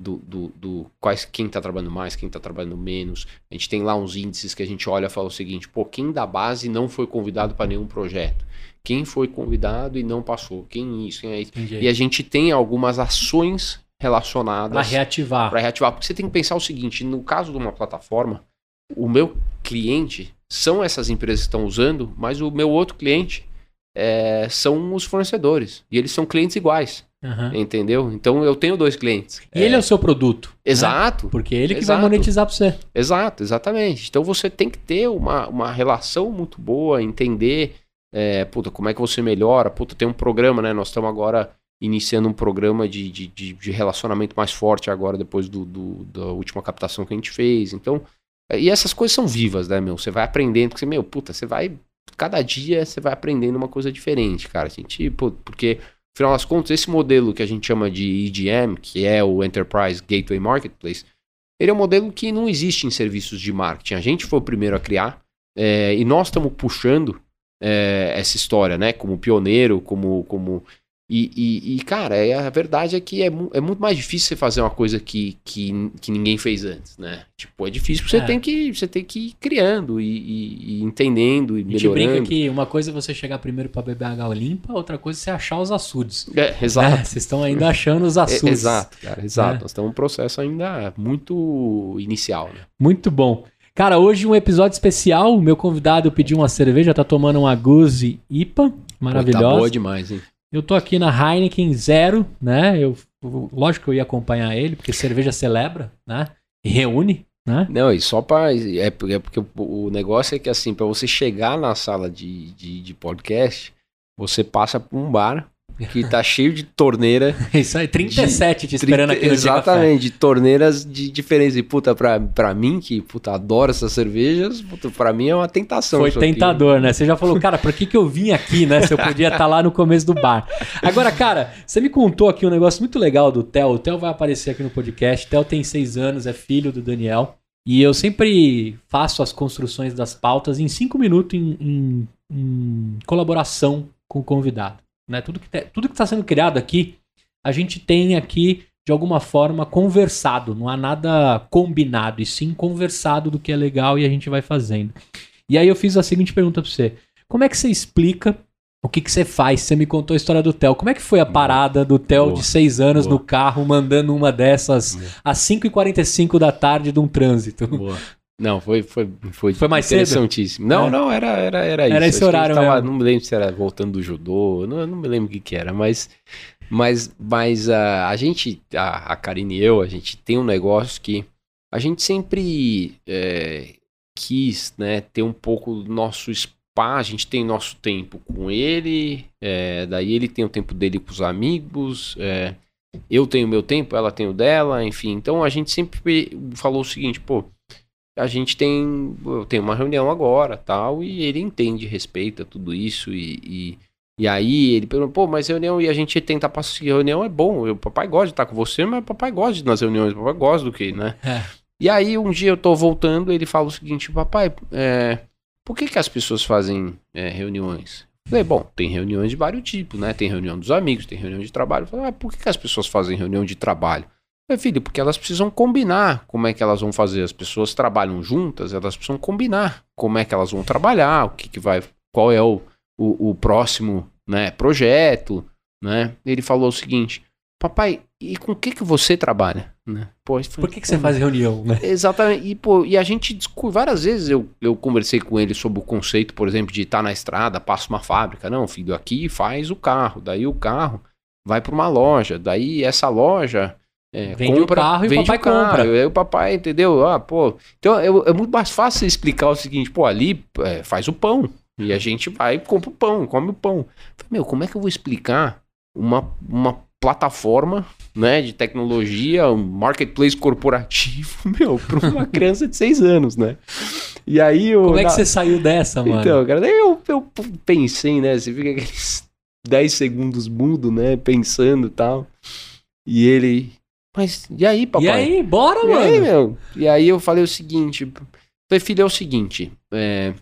Do, do, do quais, quem tá trabalhando mais, quem tá trabalhando menos. A gente tem lá uns índices que a gente olha e fala o seguinte: pô, quem da base não foi convidado para nenhum projeto? Quem foi convidado e não passou? Quem isso? Quem é isso? Entendi. E a gente tem algumas ações relacionadas reativar. para reativar. Porque você tem que pensar o seguinte: no caso de uma plataforma, o meu cliente são essas empresas que estão usando, mas o meu outro cliente é, são os fornecedores. E eles são clientes iguais, Aham. entendeu? Então eu tenho dois clientes. E ele é o seu produto. né? Exato. Porque ele que Exato. vai monetizar pra você. Exato, exatamente. Então você tem que ter uma, uma relação muito boa, entender é, puta, como é que você melhora. Puta, tem um programa, né? Nós estamos agora iniciando um programa de, de, de, de relacionamento mais forte agora, depois do, do- da última captação que a gente fez. Então, é, e essas coisas são vivas, né, meu? Você vai aprendendo, porque, meu, puta, você vai. Cada dia você vai aprendendo uma coisa diferente, cara. A gente, pô, porque, afinal das contas, esse modelo que a gente chama de EGM, que é o Enterprise Gateway Marketplace, ele é um modelo que não existe em serviços de marketing. A gente foi o primeiro a criar é, e nós estamos puxando é, essa história, né? Como pioneiro, como. como e, e- e, cara, é, a verdade é que é, mu- é muito mais difícil você fazer uma coisa que, que, que ninguém fez antes, né? Tipo, é difícil porque É. você, tem que, você tem que ir criando e, e- e entendendo e A gente brinca melhorando. que uma coisa é você chegar primeiro pra beber água limpa, outra coisa é você achar os açudes. É, exato. Né? Vocês estão ainda achando os É, açudes. exato, cara, exato. É. Nós estamos num processo ainda muito inicial, né? Muito bom. Cara, hoje um episódio especial. O meu convidado pediu uma cerveja, tá tomando uma Goose IPA. Pô, Maravilhosa. tá boa demais, hein? Eu tô aqui na Heineken Zero, né? Eu, lógico que eu ia acompanhar ele, porque cerveja celebra, né? E reúne, né? Não, e só pra. É, porque- é porque o, negócio é que, assim, pra você chegar na sala de, de, de podcast, você passa por um bar que tá cheio de torneira. Isso aí, 37 te esperando 30 aqui no. Exatamente, de torneiras de diferentes. E, puta, pra, pra mim, que, puta, adoro essas cervejas, puta, pra mim é uma tentação. Foi isso aqui. tentador, né? Você já falou, cara, por que, que eu vim aqui, né? Se eu podia estar lá no começo do bar. Agora, cara, você me contou aqui um negócio muito legal do Theo. O Theo vai aparecer aqui no podcast. O Theo tem seis anos, é filho do Daniel. E eu sempre faço as construções das pautas em cinco minutos em, em- em colaboração com o convidado. Né? Tudo que está sendo criado aqui, a gente tem aqui, de alguma forma, conversado. Não há nada combinado, e sim conversado do que é legal e a gente vai fazendo. E aí eu fiz a seguinte pergunta pra você. Como é que você explica o que, que você faz? Você me contou a história do Theo. Como é que foi a parada do Theo de seis anos Boa. no carro, mandando uma dessas Boa. às 5h45 da tarde de um trânsito? Boa. Não, foi, foi, foi, Foi mais cedo? interessantíssimo. Não, É. não, era, era, era isso. Era esse Acho horário tava- mesmo. Não me lembro se era voltando do judô, não, não me lembro o que que era, mas, mas, mas a, a gente, a, a Karine e eu, a gente tem um negócio que a gente sempre é, quis, né, ter um pouco do nosso espaço, a gente tem nosso tempo com ele, é, daí ele tem o tempo dele com os amigos, é, eu tenho meu tempo, ela tem o dela, enfim. Então a gente sempre falou o seguinte, pô, a gente tem, eu tenho uma reunião agora, tal, e ele entende, respeita tudo isso e, e, e aí ele perguntou, pô, mas reunião e a gente tenta passar reunião é bom, o papai gosta de estar com você, mas o papai gosta de ir nas reuniões, o papai gosta do que, né? É. E aí um dia eu tô voltando, ele fala o seguinte, papai, é, por que que as pessoas fazem é, reuniões? Eu Falei, bom, tem reuniões de vários tipos, né? Tem reunião dos amigos, tem reunião de trabalho. Eu Falei, ah, por que, que as pessoas fazem reunião de trabalho? Falei, filho, porque elas precisam combinar como é que elas vão fazer. As pessoas trabalham juntas, elas precisam combinar como é que elas vão trabalhar, o que, que vai, qual é o, o, o próximo né, projeto, né? Ele falou o seguinte, papai, e com o que que você trabalha? Né? Pô, falei, Por que, que você "Pô, faz reunião, né? Exatamente. E, pô, e a gente. Várias vezes eu, eu conversei com ele sobre o conceito, por exemplo, de estar na estrada, passa uma fábrica. Não, filho, aqui faz o carro. Daí o carro vai para uma loja. Daí essa loja. É, Vende o carro e o papai compra. Aí o papai, entendeu? Ah, pô. Então é, é muito mais fácil explicar o seguinte: pô, ali é, faz o pão. E a gente vai e compra o pão, come o pão. Falei, Meu, como é que eu vou explicar uma, uma plataforma né, de tecnologia, um marketplace corporativo, meu, para uma criança de seis anos, né? E aí eu. Como é que na- você saiu dessa, mano? Então, cara, daí eu, eu pensei, né? Você fica aqueles 10 segundos mudo, né? Pensando e tal. E ele. Mas e aí, papai? e aí, bora, E mano? aí, meu? E aí eu falei o seguinte, falei, filho, é o seguinte, é,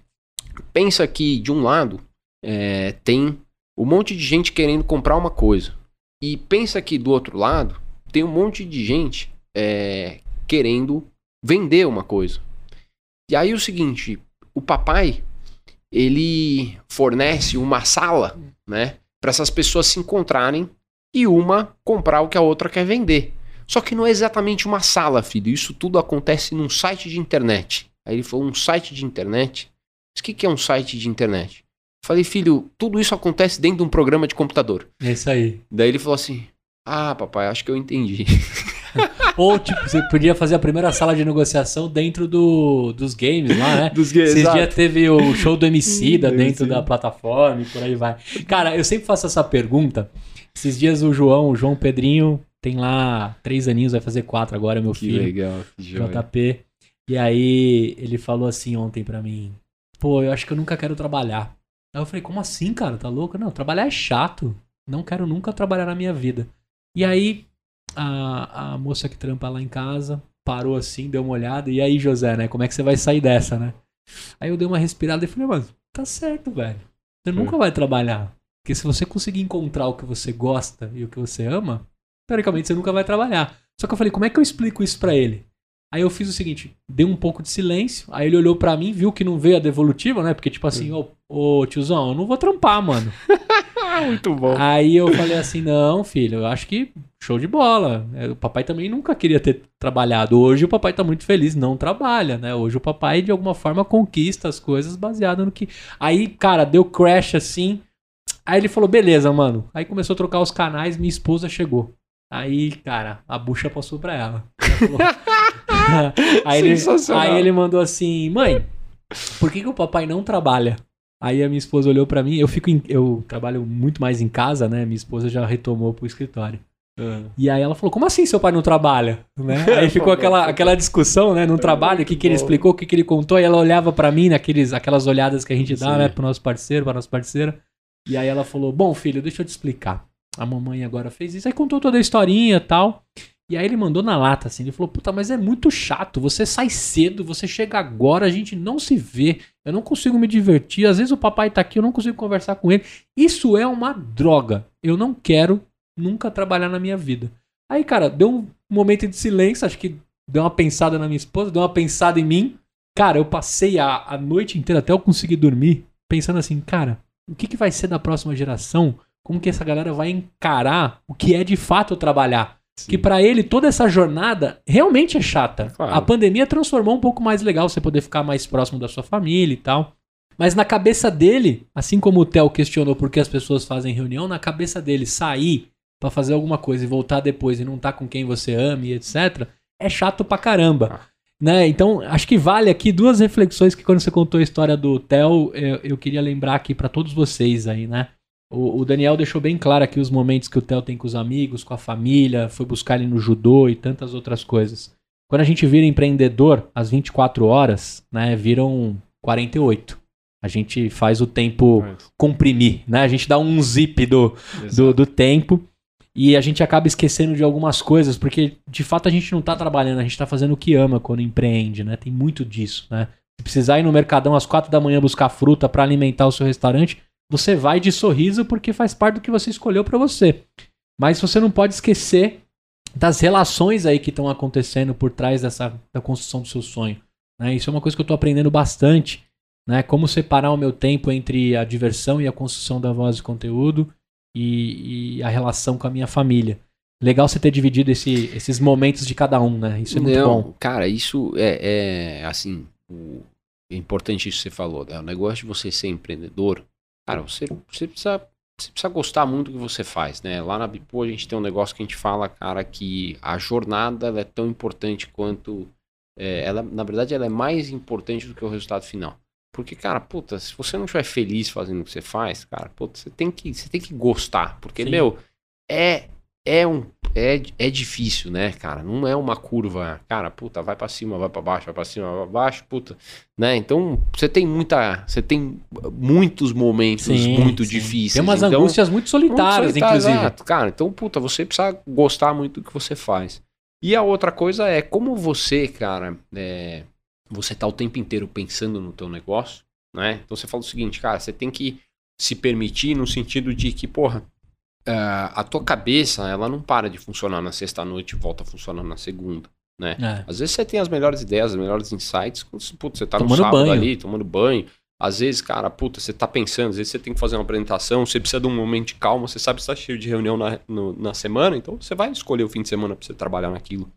pensa que de um lado é, tem um monte de gente querendo comprar uma coisa. E pensa que do outro lado tem um monte de gente é, querendo vender uma coisa. E aí o seguinte, o papai, ele fornece uma sala, né? Para essas pessoas se encontrarem e uma comprar o que a outra quer vender. Só que não é exatamente uma sala, filho. Isso tudo acontece num site de internet. Aí ele falou, um site de internet? Mas o que, que é um site de internet? Falei, filho, tudo isso acontece dentro de um programa de computador. É isso aí. Daí ele falou assim, ah, papai, acho que eu entendi. Ou, tipo, você podia fazer a primeira sala de negociação dentro do, dos games lá, né? Dos Esses dias teve o show do MC da dentro da plataforma e por aí vai. Cara, eu sempre faço essa pergunta. Esses dias o João, o João Pedrinho, tem lá três aninhos, vai fazer quatro agora, meu Que filho. legal, que. JP. E aí ele falou assim ontem pra mim: Pô, eu acho que eu nunca quero trabalhar. Aí eu falei: Como assim, cara? Tá louco? Não, trabalhar é chato. Não quero nunca trabalhar na minha vida. E aí a, a moça que trampa lá em casa parou assim, deu uma olhada. E aí, José, né? Como é que você vai sair dessa, né? Aí eu dei uma respirada e falei: Mano, tá certo, velho. Você nunca vai trabalhar. Porque se você conseguir encontrar o que você gosta e o que você ama, teoricamente você nunca vai trabalhar. Só que eu falei, como é que eu explico isso pra ele? Aí eu fiz o seguinte, dei um pouco de silêncio, aí ele olhou pra mim, viu que não veio a devolutiva, né? Porque tipo assim, ô, ô tiozão, eu não vou trampar, mano. Muito bom. Aí eu falei assim, não, filho, eu acho que show de bola. É, O papai também nunca queria ter trabalhado. Hoje o papai tá muito feliz, não trabalha, né? Hoje o papai de alguma forma conquista as coisas baseado no que. Aí, cara, deu crash assim. Aí ele falou, beleza, mano. Aí começou a trocar os canais, minha esposa chegou. Aí, cara, a bucha passou pra ela. Ela falou- aí, ele, aí ele mandou assim, mãe, por que, que o papai não trabalha? Aí a minha esposa olhou pra mim, eu fico em- eu trabalho muito mais em casa, né? Minha esposa já retomou pro escritório. E aí ela falou: "Como assim seu pai não trabalha?" Né? Aí ficou aquela, aquela discussão, né? Não trabalha, o que, que ele explicou, o que, que ele contou, e ela olhava pra mim naqueles aquelas olhadas que a gente dá, Sim. né, pro nosso parceiro, pra nossa parceira. E aí ela falou: "Bom, filho, deixa eu te explicar. A mamãe agora fez isso". Aí contou toda a historinha tal. E aí ele mandou na lata, assim, ele falou, puta, mas é muito chato, você sai cedo, você chega agora, a gente não se vê, eu não consigo me divertir, às vezes o papai tá aqui, eu não consigo conversar com ele. Isso é uma droga, eu não quero nunca trabalhar na minha vida. Aí, cara, deu um momento de silêncio, acho que deu uma pensada na minha esposa, deu uma pensada em mim. Cara, eu passei a, a noite inteira até eu conseguir dormir, pensando assim, cara, o que, que vai ser da próxima geração? Como que essa galera vai encarar o que é de fato trabalhar? Sim. Que pra ele toda essa jornada realmente é chata. Claro. A pandemia transformou um pouco mais legal você poder ficar mais próximo da sua família e tal. Mas na cabeça dele, assim como o Theo questionou por que as pessoas fazem reunião, na cabeça dele sair pra fazer alguma coisa e voltar depois e não tá com quem você ama e etc, é chato pra caramba. Né? Então, acho que vale aqui duas reflexões que quando você contou a história do Theo, eu, eu queria lembrar aqui pra todos vocês aí, né? O, o Daniel deixou bem claro aqui os momentos que o Theo tem com os amigos, com a família, foi buscar ele no judô e tantas outras coisas. Quando a gente vira empreendedor, às 24 horas, né, viram 48. A gente faz o tempo Mas, comprimir, né? A gente dá um zip do, do, do tempo e a gente acaba esquecendo de algumas coisas, porque de fato a gente não tá trabalhando, a gente tá fazendo o que ama quando empreende, né? Tem muito disso, né? Se precisar ir no Mercadão às quatro da manhã buscar fruta para alimentar o seu restaurante, você vai de sorriso porque faz parte do que você escolheu para você. Mas você não pode esquecer das relações aí que estão acontecendo por trás dessa da construção do seu sonho. Né? Isso é uma coisa que eu tô aprendendo bastante, né? Como separar o meu tempo entre a diversão e a construção da voz de conteúdo e, e a relação com a minha família. Legal você ter dividido esse- esses momentos de cada um, né? Isso é muito Não, bom. Cara, isso é, é, assim, o- é importante isso que você falou, né? O negócio de você ser empreendedor, cara, você, você, precisa, você precisa gostar muito do que você faz, né? Lá na Bipo a gente tem um negócio que a gente fala, cara, que a jornada é tão importante quanto. é, ela, na verdade, ela é mais importante do que o resultado final. Porque, cara, puta, se você não estiver feliz fazendo o que você faz, cara, puta, você tem que, você tem que gostar. Porque, Sim. meu, é, é um. É, é difícil, né, cara? Não é uma curva, cara, puta, vai pra cima, vai pra baixo, vai pra cima, vai pra baixo, puta, né? Então, você tem muita, você tem muitos momentos Sim, muito sim. difíceis. Tem umas então, angústias muito solitárias, muito solitário, inclusive. exato. Cara, então, puta, você precisa gostar muito do que você faz. E a outra coisa é como você, cara, é, você tá o tempo inteiro pensando no teu negócio, né? Então você fala o seguinte, cara, você tem que se permitir no sentido de que, porra, ah, a tua cabeça, ela não para de funcionar na sexta-noite e volta a funcionar na segunda. É. Às vezes você tem as melhores ideias, as melhores insights, quando você- putz, você tá Tomando no sábado banho. ali, tomando banho. Às vezes, cara, puta, você tá pensando, às vezes você tem que fazer uma apresentação, você precisa de um momento de calma, você sabe que você tá cheio de reunião na, no- na semana, então você vai escolher o fim de semana pra você trabalhar naquilo.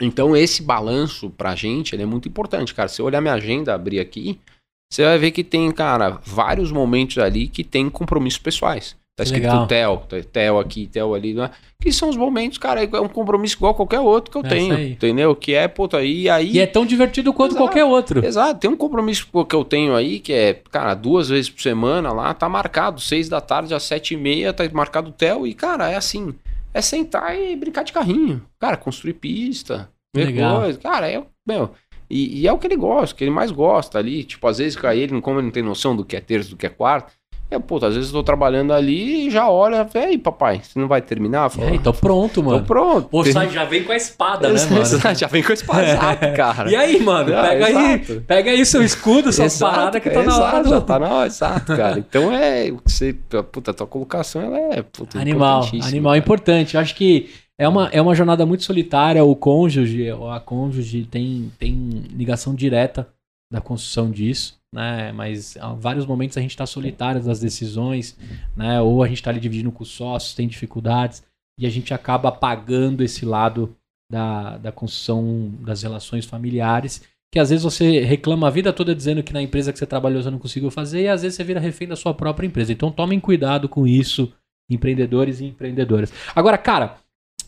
Então esse balanço pra gente, ele é muito importante, cara. Se eu olhar minha agenda, abrir aqui, você vai ver que tem, cara, vários momentos ali que tem compromissos pessoais. Tá escrito legal. Theo, tá- aqui, Theo ali, né? Que são os momentos, cara, é um compromisso igual qualquer outro que eu É, tenho, aí. entendeu? Que é, puta, e aí... E é tão divertido quanto Exato. qualquer outro. Exato, tem um compromisso que eu tenho aí, que é, cara, duas vezes por semana lá, tá marcado, seis da tarde às sete e meia, tá marcado o TEL, e, cara, é assim, é sentar e brincar de carrinho. Cara, construir pista, ver Legal. coisa. Cara, é, meu, e, e é o que ele gosta, o que ele mais gosta ali, tipo, às vezes com ele, como ele não tem noção do que é terço, do que é quarto, eu, puta, às vezes eu tô trabalhando ali e já olha, aí, papai, você não vai terminar? Falo, aí, tô pronto, tô mano. pronto. Ou sai, já vem com a espada, né, mano? Já vem com esse exato, cara. E aí, mano? Ah, Pega aí, pega aí seu escudo, sua Exato, parada que tá na hora exato, do... já tá na hora, exato, cara. Então é, você, puta, a tua colocação, ela é, puta, Animal, animal cara. importante. Eu acho que é uma, é uma jornada muito solitária. O cônjuge, a cônjuge tem, tem ligação direta da construção disso, né? Mas há vários momentos a gente tá solitário das decisões, né? Ou a gente tá ali dividindo com os sócios, tem dificuldades, e a gente acaba apagando esse lado da, da construção das relações familiares. Que às vezes você reclama a vida toda dizendo que na empresa que você trabalhou você não conseguiu fazer, e às vezes você vira refém da sua própria empresa. Então tomem cuidado com isso, empreendedores e empreendedoras. Agora, cara,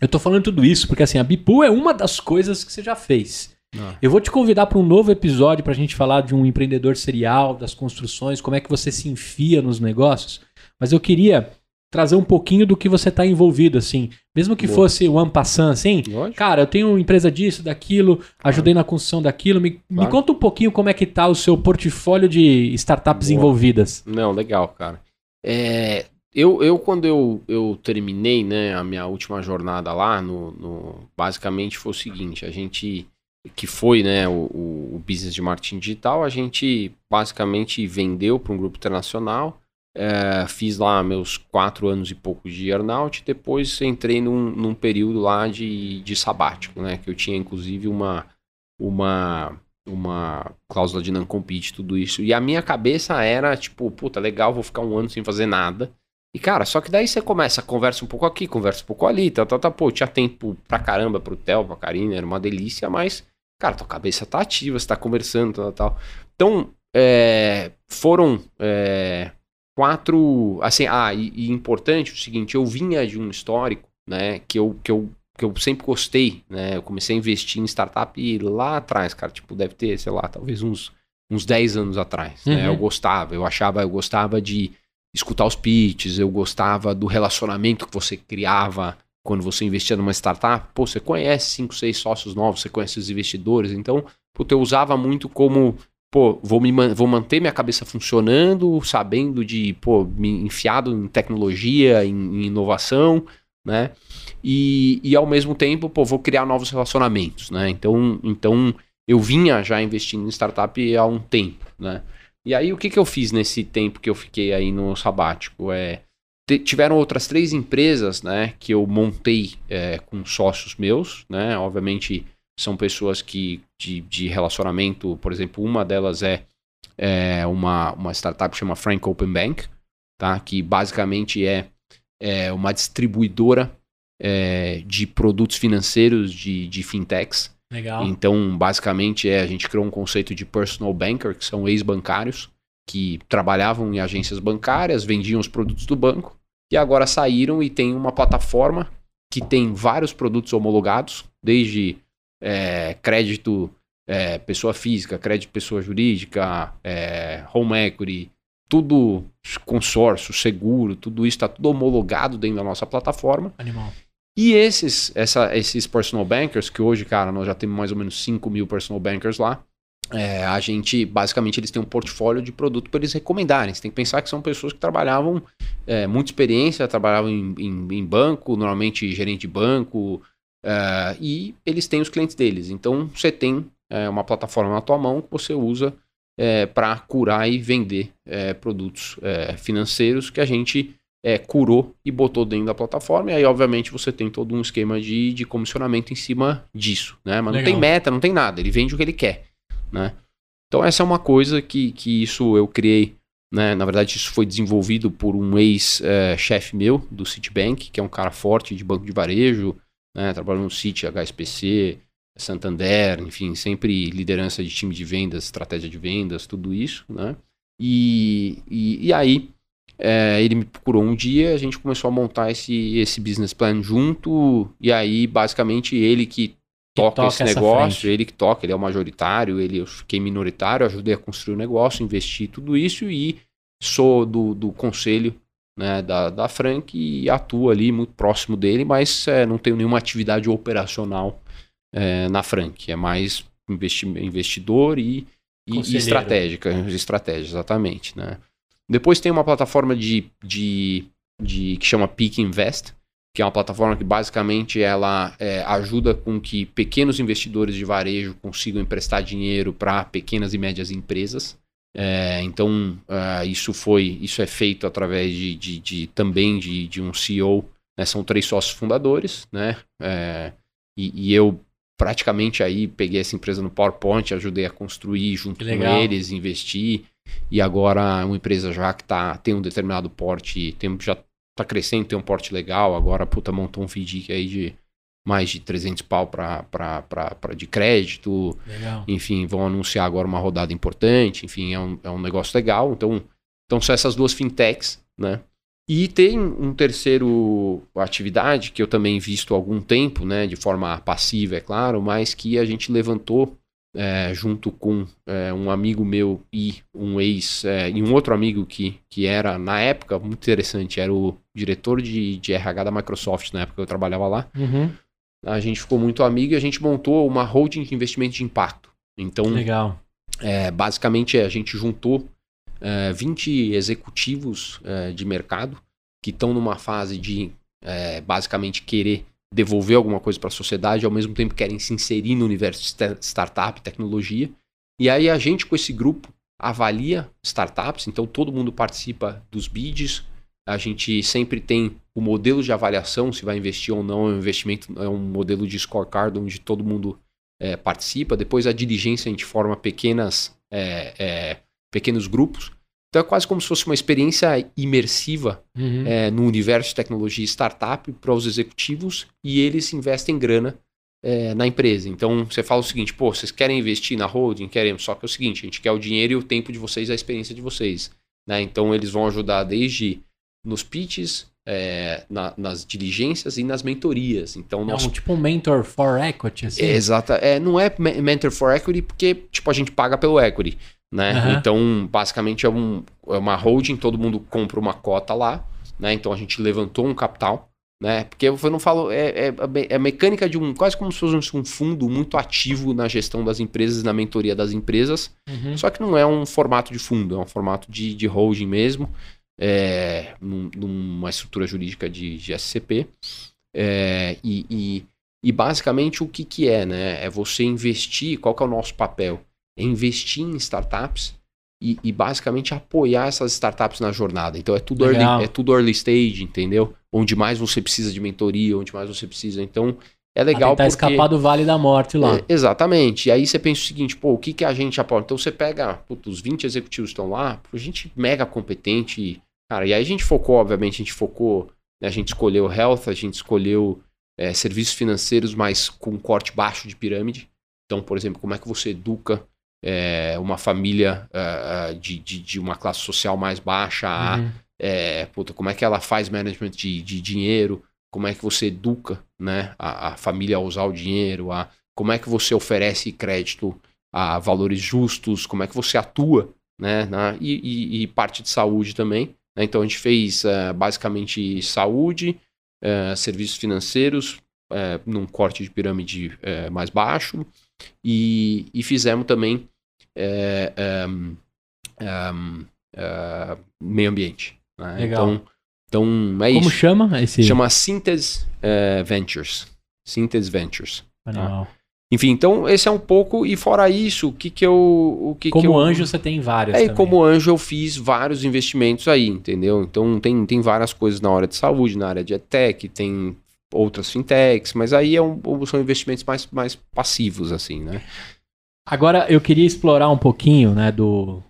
eu tô falando tudo isso porque assim, a Bipu é uma das coisas que você já fez. Ah. Eu vou te convidar para um novo episódio pra gente falar de um empreendedor serial, das construções, como é que você se enfia nos negócios. Mas eu queria trazer um pouquinho do que você tá envolvido, assim. Mesmo que Boa. fosse o ano passant, assim. Lógico. Cara, eu tenho empresa disso, daquilo, ajudei na construção daquilo. Me, me Claro. conta um pouquinho como é que tá o seu portfólio de startups Boa. envolvidas. Não, legal, cara. É, eu, eu, quando eu, eu terminei, né, a minha última jornada lá, no, no- basicamente foi o seguinte, a gente, que foi, né, o, o, business de marketing digital, a gente basicamente vendeu para um grupo internacional, é, fiz lá meus quatro anos e pouco de earnout, depois entrei num, num período lá de, de sabático, né, que eu tinha inclusive uma, uma uma cláusula de não compete, tudo isso. E a minha cabeça era, tipo, puta, legal, vou ficar um ano sem fazer nada. E, cara, só que daí você começa, conversa um pouco aqui, conversa um pouco ali, tal, tal, tal. Pô, tinha tempo pra caramba pro Theo, pra Karina, era uma delícia, mas, cara, tua cabeça tá ativa, você tá conversando, tal, tal. Então, é, foram é, quatro, assim, ah, e, e, importante o seguinte, eu vinha de um histórico, né, que eu, que eu, que eu sempre gostei, né, eu comecei a investir em startup lá atrás, cara, tipo, deve ter, sei lá, talvez uns, uns 10 anos atrás, uhum. né, eu gostava, eu achava, eu gostava de escutar os pitches, eu gostava do relacionamento que você criava quando você investia numa startup. Pô, você conhece cinco, seis sócios novos, você conhece os investidores. Então, puta, eu usava muito como, pô, vou, me, vou manter minha cabeça funcionando, sabendo de, pô, me enfiado em tecnologia, em, em inovação, né? E, e ao mesmo tempo, pô, vou criar novos relacionamentos, né? Então, então eu vinha já investindo em startup há um tempo, né? E aí, o que, que eu fiz nesse tempo que eu fiquei aí no sabático? É, tiveram outras três empresas, né, que eu montei é, com sócios meus, né, obviamente são pessoas que de, de relacionamento, por exemplo, uma delas é, é uma, uma startup que chama Frank Open Bank, tá, que basicamente é, é uma distribuidora é, de produtos financeiros de, de fintechs, Legal. Então, basicamente, é, a gente criou um conceito de personal banker, que são ex-bancários, que trabalhavam em agências bancárias, vendiam os produtos do banco, e agora saíram e tem uma plataforma que tem vários produtos homologados, desde é, crédito é, pessoa física, crédito pessoa jurídica, é, home equity, tudo consórcio, seguro, tudo isso está tudo homologado dentro da nossa plataforma. Animal. E esses, essa, esses personal bankers, que hoje, cara, nós já temos mais ou menos 5 mil personal bankers lá, é, a gente, basicamente, eles têm um portfólio de produto para eles recomendarem. Você tem que pensar que são pessoas que trabalhavam, é, muita experiência, trabalhavam em, em, em, banco, normalmente gerente de banco, é, e eles têm os clientes deles. Então, você tem é, uma plataforma na tua mão que você usa é, para curar e vender é, produtos financeiros que a gente é, curou e botou dentro da plataforma. E aí, obviamente, você tem todo um esquema de, de comissionamento em cima disso, né? Mas Legal. não tem meta, não tem nada. Ele vende o que ele quer, né? Então, essa é uma coisa que, que isso eu criei, né? Na verdade, isso foi desenvolvido por um ex-chefe meu do Citibank, que é um cara forte de banco de varejo, né? Trabalhou no Citi, HSPC, Santander, enfim, sempre liderança de time de vendas, estratégia de vendas, tudo isso, né? E, e, e aí é, ele me procurou um dia, a gente começou a montar esse, esse business plan junto, e aí, basicamente, ele que toca, esse negócio, ele que toca, ele é o majoritário, ele, eu fiquei minoritário, ajudei a construir o negócio, investi tudo isso e sou do, do conselho né, da, da Frank e atuo ali muito próximo dele, mas é, não tenho nenhuma atividade operacional é, na Frank, é mais investi investidor e, e, e estratégica, estratégia, exatamente, né? Depois tem uma plataforma de, de, de que chama Peak Invest, que é uma plataforma que basicamente ela é, ajuda com que pequenos investidores de varejo consigam emprestar dinheiro para pequenas e médias empresas. É, então uh, isso foi isso é feito através de, de, de também de, de, um CEO. Né? São três sócios fundadores, né? É, e, e, eu praticamente aí peguei essa empresa no PowerPoint, ajudei a construir junto com eles, investir e agora uma empresa já que tá, tem um determinado porte, tem, já está crescendo, tem um porte legal, agora puta montou um FDIC aí de mais de 300 pau pra, pra, pra, pra de crédito, legal. enfim, vão anunciar agora uma rodada importante, enfim, é um, é um negócio legal, então, então são essas duas fintechs, né? E tem um terceiro atividade que eu também visto há algum tempo, né, de forma passiva, é claro, mas que a gente levantou é, junto com é, um amigo meu e um ex é, e um outro amigo que, que era na época muito interessante era o diretor de, de RH da Microsoft na época que eu trabalhava lá. Uhum. a gente ficou muito amigo e a gente montou uma holding de investimento de impacto. Então legal. é, basicamente a gente juntou 20 é, executivos é, de mercado que estão numa fase de basicamente querer devolver alguma coisa para a sociedade, ao mesmo tempo querem se inserir no universo de startup, tecnologia. E aí a gente com esse grupo avalia startups, então todo mundo participa dos bids, a gente sempre tem o modelo de avaliação, se vai investir ou não, é um investimento, é um modelo de scorecard onde todo mundo é, participa. Depois a diligência a gente forma pequenas, é, é, pequenos grupos. Então é quase como se fosse uma experiência imersiva Uhum. é, no universo de tecnologia e startup para os executivos e eles investem grana é, na empresa. Então você fala o seguinte: pô, vocês querem investir na holding? Queremos, só que é o seguinte: a gente quer o dinheiro e o tempo de vocês, a experiência de vocês. Né? Então eles vão ajudar desde nos pitches, é, na- nas diligências e nas mentorias. Então É nós um, tipo um mentor for equity, assim. é, exata, é, não é me- mentor for equity porque tipo a gente paga pelo equity, né? Aham. Então basicamente é, um, é uma holding, todo mundo compra uma cota lá, né? Então a gente levantou um capital, né? Porque eu não falo é, é, é a mecânica de um quase como se fosse um fundo muito ativo na gestão das empresas, na mentoria das empresas. Uhum. Só que não é um formato de fundo, é um formato de, de holding mesmo, é, num- numa estrutura jurídica de, de SCP. É, e, e- e basicamente o que, que é, né? É você investir, qual que é o nosso papel? É investir em startups e, e basicamente apoiar essas startups na jornada. Então é tudo, Legal. early, é tudo early stage, entendeu? Onde mais você precisa de mentoria, onde mais você precisa. Então é legal tentar porque... escapar do Vale da Morte lá. É, exatamente. E aí você pensa o seguinte, pô, o que, que a gente aporta? Então você pega, putz, os 20 executivos estão lá, gente mega competente, cara, e aí a gente focou, obviamente, a gente focou, né, a gente escolheu health, a gente escolheu é, serviços financeiros, mas com corte baixo de pirâmide. Então, por exemplo, como é que você educa é, uma família ah, de, de, de uma classe social mais baixa a Uhum. é, puta, como é que ela faz management de, de dinheiro, como é que você educa né, a, a família a usar o dinheiro, a, como é que você oferece crédito a valores justos, como é que você atua, né, na, e, e- e parte de saúde também. né? Então a gente fez eh, basicamente saúde, eh, serviços financeiros, eh, num corte de pirâmide mais baixo, e, e fizemos também eh, ehm, ehm, eh, meio ambiente. né? Legal. Então, então é Como isso. chama esse Chama Synthes eh, Ventures. Synthes Ventures. animal? Enfim, então esse é um pouco. E fora isso, o que que eu. O que que Como eu, anjo, você tem vários É, também. como anjo eu fiz vários investimentos aí, entendeu? Então tem, tem várias coisas na área de saúde, na área de tech, tem outras fintechs, mas aí é um, são investimentos mais, mais passivos, assim, né? Agora, eu queria explorar um pouquinho, né, do,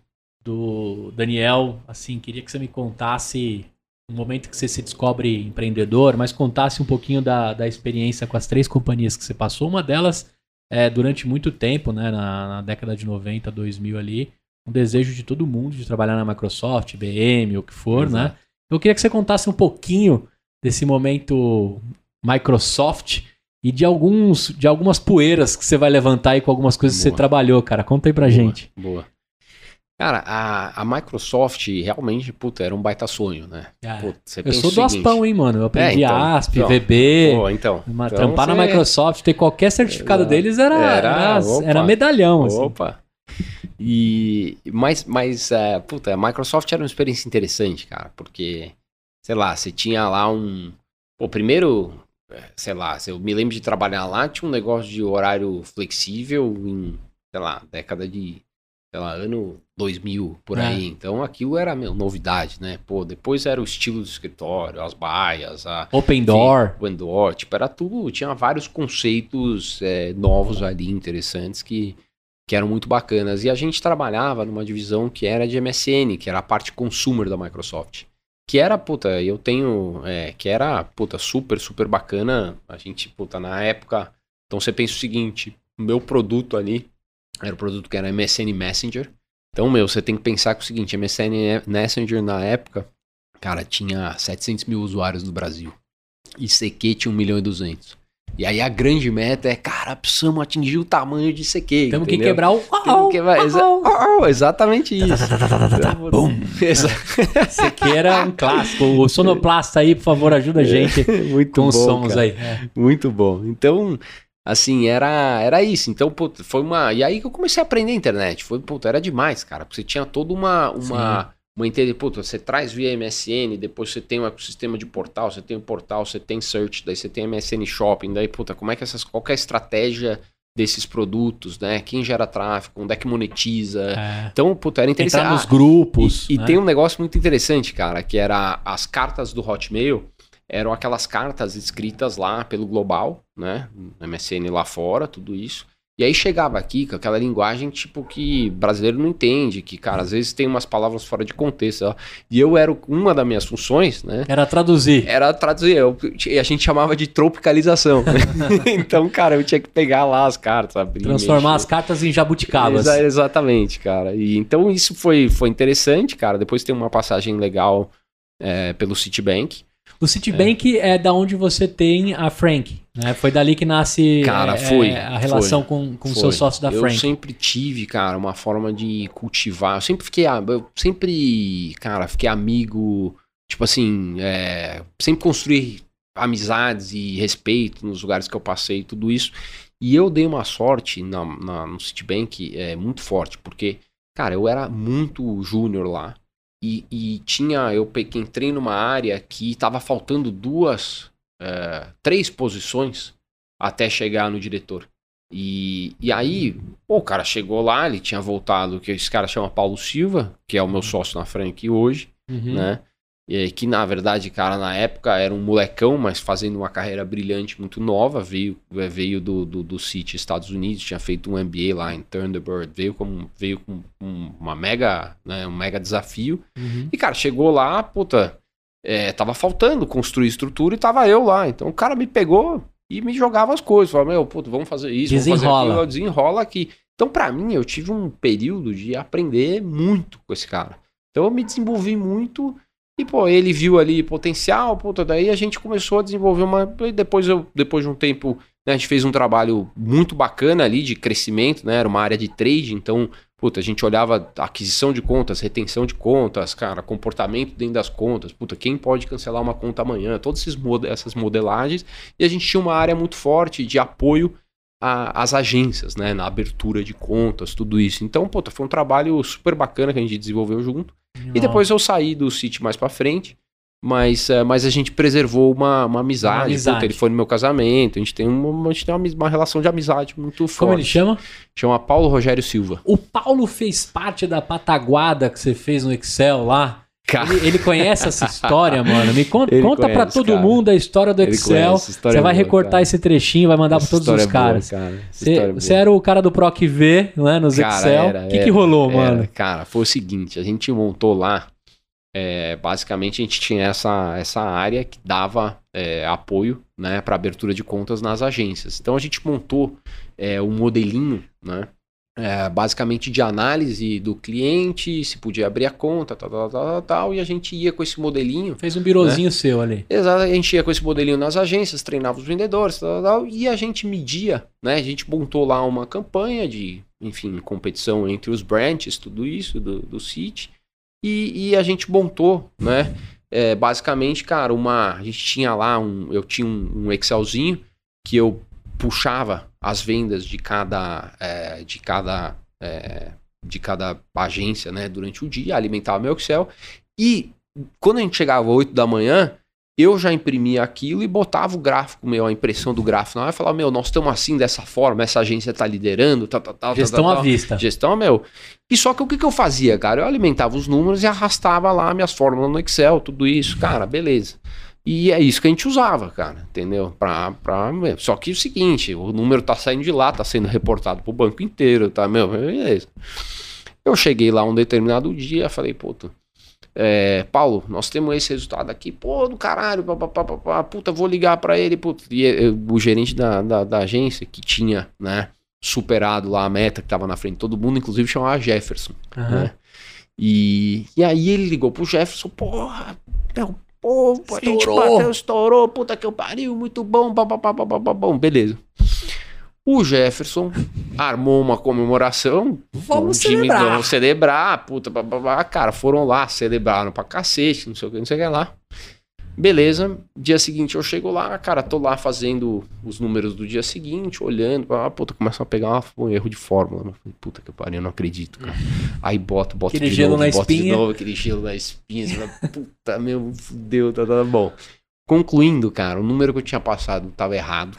do Daniel, assim, queria que você me contasse no momento que você se descobre empreendedor, mas contasse um pouquinho da, da experiência com as três companhias que você passou. Uma delas, é, durante muito tempo, né, na, na década de 90, 2000 ali, um desejo de todo mundo de trabalhar na Microsoft, IBM, o que for, né? Eu queria que você contasse um pouquinho desse momento Microsoft e de alguns de algumas poeiras que você vai levantar aí com algumas coisas que você Boa. trabalhou, cara. Conta aí pra Boa, gente. Boa. Cara, a, a Microsoft realmente, puta, era um baita sonho, né? Puta, você eu sou do seguinte, Aspão, hein, mano? Eu aprendi É, então, ASP, então. VB. Pô, então. uma- então trampar na você- Microsoft, ter qualquer certificado Exato. deles era, Era, era, opa. era medalhão, assim. Opa! E, mas, mas é, puta, a Microsoft era uma experiência interessante, cara, porque, sei lá, você tinha lá um. Pô, primeiro, sei lá, eu me lembro de trabalhar lá, tinha um negócio de horário flexível em, sei lá, década de, sei lá, ano 2000, por É. aí. Então aquilo era, meu, novidade, né? Pô, depois era o estilo do escritório, as baias, a, Open Door. o Endor, tipo, era tudo, tinha vários conceitos é, novos ali, interessantes, que, que eram muito bacanas. E a gente trabalhava numa divisão que era de MSN, que era a parte consumer da Microsoft. Que era, puta, eu tenho, é, que era, puta, super, super bacana. A gente, puta, na época, então você pensa o seguinte, o meu produto ali, era o produto que era MSN Messenger. Então, meu, você tem que pensar que o seguinte, MSN Messenger na época, cara, tinha 700 mil usuários no Brasil. E CQ tinha 1 milhão e 200. E aí a grande meta é, cara, precisamos atingir o tamanho de CQ. Temos que quebrar o. Temos que quebrar- exa- Oh, oh, exatamente isso. Bum. Aqui era um clássico. O sonoplasta aí, por favor, ajuda a gente Muito com os bom, sons cara. aí. É. Muito bom. Então, assim, era, era isso. Então, foi uma. E aí que eu comecei a aprender a internet. Foi, puta, era demais, cara. Porque você tinha toda uma. uma uma inte- puta, você traz via MSN, depois você tem um ecossistema de portal, você tem o portal, você tem search, daí você tem MSN Shopping, daí, puta, como é que essas. Qual que é a estratégia desses produtos, né? Quem gera tráfego, onde é que monetiza. É. Então, puta, era interessante. Entrar nos Ah, grupos. e, e né? tem um negócio muito interessante, cara, que era as cartas do Hotmail eram aquelas cartas escritas lá pelo global, né? MSN lá fora, tudo isso. E aí chegava aqui com aquela linguagem, tipo, que brasileiro não entende, que, cara, às vezes tem umas palavras fora de contexto. Ó. E eu era, uma das minhas funções, né? Era traduzir. Era traduzir. Eu, a gente chamava de tropicalização. então, cara, eu tinha que pegar lá as cartas, abrir. Transformar mexer. as cartas em jabuticabas. Exa exatamente, cara. E então isso foi, foi interessante, cara. Depois tem uma passagem legal é, pelo Citibank. O Citibank é. é da onde você tem a Frank, né? Foi dali que nasce cara, foi, é, a relação foi, com o seu sócio da eu Frank. Eu sempre tive, cara, uma forma de cultivar. Eu sempre fiquei, eu sempre, cara, fiquei amigo, tipo assim, é, sempre construí amizades e respeito nos lugares que eu passei, tudo isso. E eu dei uma sorte na, na, no Citibank é, muito forte, porque, cara, eu era muito júnior lá. E, e tinha, eu entrei numa área que estava faltando duas, é, três posições até chegar no diretor. E, e aí, pô, o cara chegou lá, ele tinha voltado, que esse cara chama Paulo Silva, que é o meu sócio na Frank hoje, uhum. né? Que na verdade, cara, na época era um molecão, mas fazendo uma carreira brilhante, muito nova, veio, é, veio do, do, do City Estados Unidos, tinha feito um MBA lá em Thunderbird, veio com, veio com uma mega, né, um mega desafio. Uhum. E, cara, chegou lá, puta, é, tava faltando construir estrutura e tava eu lá. Então o cara me pegou e me jogava as coisas. Falou, meu, puta, vamos fazer isso, desenrola. vamos fazer aquilo, desenrola aqui. Então, para mim, eu tive um período de aprender muito com esse cara. Então eu me desenvolvi muito e, pô, ele viu ali potencial, puta, daí a gente começou a desenvolver uma. E depois, eu, depois de um tempo, né, a gente fez um trabalho muito bacana ali de crescimento, né? Era uma área de trade, então, puta, a gente olhava aquisição de contas, retenção de contas, cara, comportamento dentro das contas, puta, quem pode cancelar uma conta amanhã, todas esses essas modelagens. E a gente tinha uma área muito forte de apoio às agências, né? Na abertura de contas, tudo isso. Então, puta, foi um trabalho super bacana que a gente desenvolveu junto. E depois eu saí do City mais para frente, mas, uh, mas a gente preservou uma, uma amizade. Uma amizade. Puta, ele foi no meu casamento, a gente tem, uma, a gente tem uma, uma relação de amizade muito forte. Como ele chama? Chama Paulo Rogério Silva. O Paulo fez parte da pataguada que você fez no Excel lá. Ele, ele, conhece essa história, mano. Me conta, ele conta para todo cara. mundo a história do Excel. História você vai boa, recortar cara. esse trechinho, vai mandar para todos os caras. Boa, cara. Você, você era o cara do Proc V, né, nos Excel. O que, que rolou, era, mano? Cara, foi o seguinte, a gente montou lá, é, basicamente a gente tinha essa, essa área que dava é, apoio, né, para abertura de contas nas agências. Então a gente montou é, um modelinho, né, é, basicamente de análise do cliente, se podia abrir a conta, tal, tal, tal, tal, e a gente ia com esse modelinho. Fez um birozinho né? seu ali. Exato, a gente ia com esse modelinho nas agências, treinava os vendedores, tal, tal, e a gente media, né? A gente montou lá uma campanha de, enfim, competição entre os branches, tudo isso do, do City, e, e a gente montou, né? É, basicamente, cara, uma. A gente tinha lá um. Eu tinha um, um Excelzinho que eu puxava as vendas de cada, é, de cada, é, de cada agência né, durante o dia, alimentava meu Excel. E quando a gente chegava às 8 da manhã, eu já imprimia aquilo e botava o gráfico meu, a impressão do gráfico na hora e falava, meu, nós estamos assim dessa forma, essa agência está liderando, tal, tal, tal. Gestão tal, à vista. Gestão, meu. E só que o que, que eu fazia, cara? Eu alimentava os números e arrastava lá minhas fórmulas no Excel, tudo isso. Cara, beleza. E é isso que a gente usava, cara, entendeu? Pra, pra, só que é o seguinte, o número tá saindo de lá, tá sendo reportado pro banco inteiro, tá, meu, beleza. Eu cheguei lá um determinado dia, falei, puta, é, Paulo, nós temos esse resultado aqui, pô, do caralho, pá, pá, pá, pá, puta, vou ligar para ele, puta. E eu, o gerente da, da, da, agência, que tinha, né, superado lá a meta que tava na frente de todo mundo, inclusive chamava Jefferson, uhum. né? E, e aí ele ligou pro Jefferson, porra, meu, Pô, a gente bateu, estourou, puta que eu pariu, muito bom, papapá, bom, beleza. O Jefferson armou uma comemoração. Vamos celebrar. Vamos celebrar, puta, papapá. Cara, foram lá, celebraram pra cacete, não sei o que, não sei o que lá. Beleza, dia seguinte eu chego lá, cara, tô lá fazendo os números do dia seguinte, olhando, ah, puta, começa a pegar um erro de fórmula. Puta que pariu, eu não acredito, cara. Aí boto, boto aquele de gelo novo, na boto espinha. de novo, aquele gelo na espinha. puta, meu, fudeu, tá, tá bom. Concluindo, cara, o número que eu tinha passado tava errado.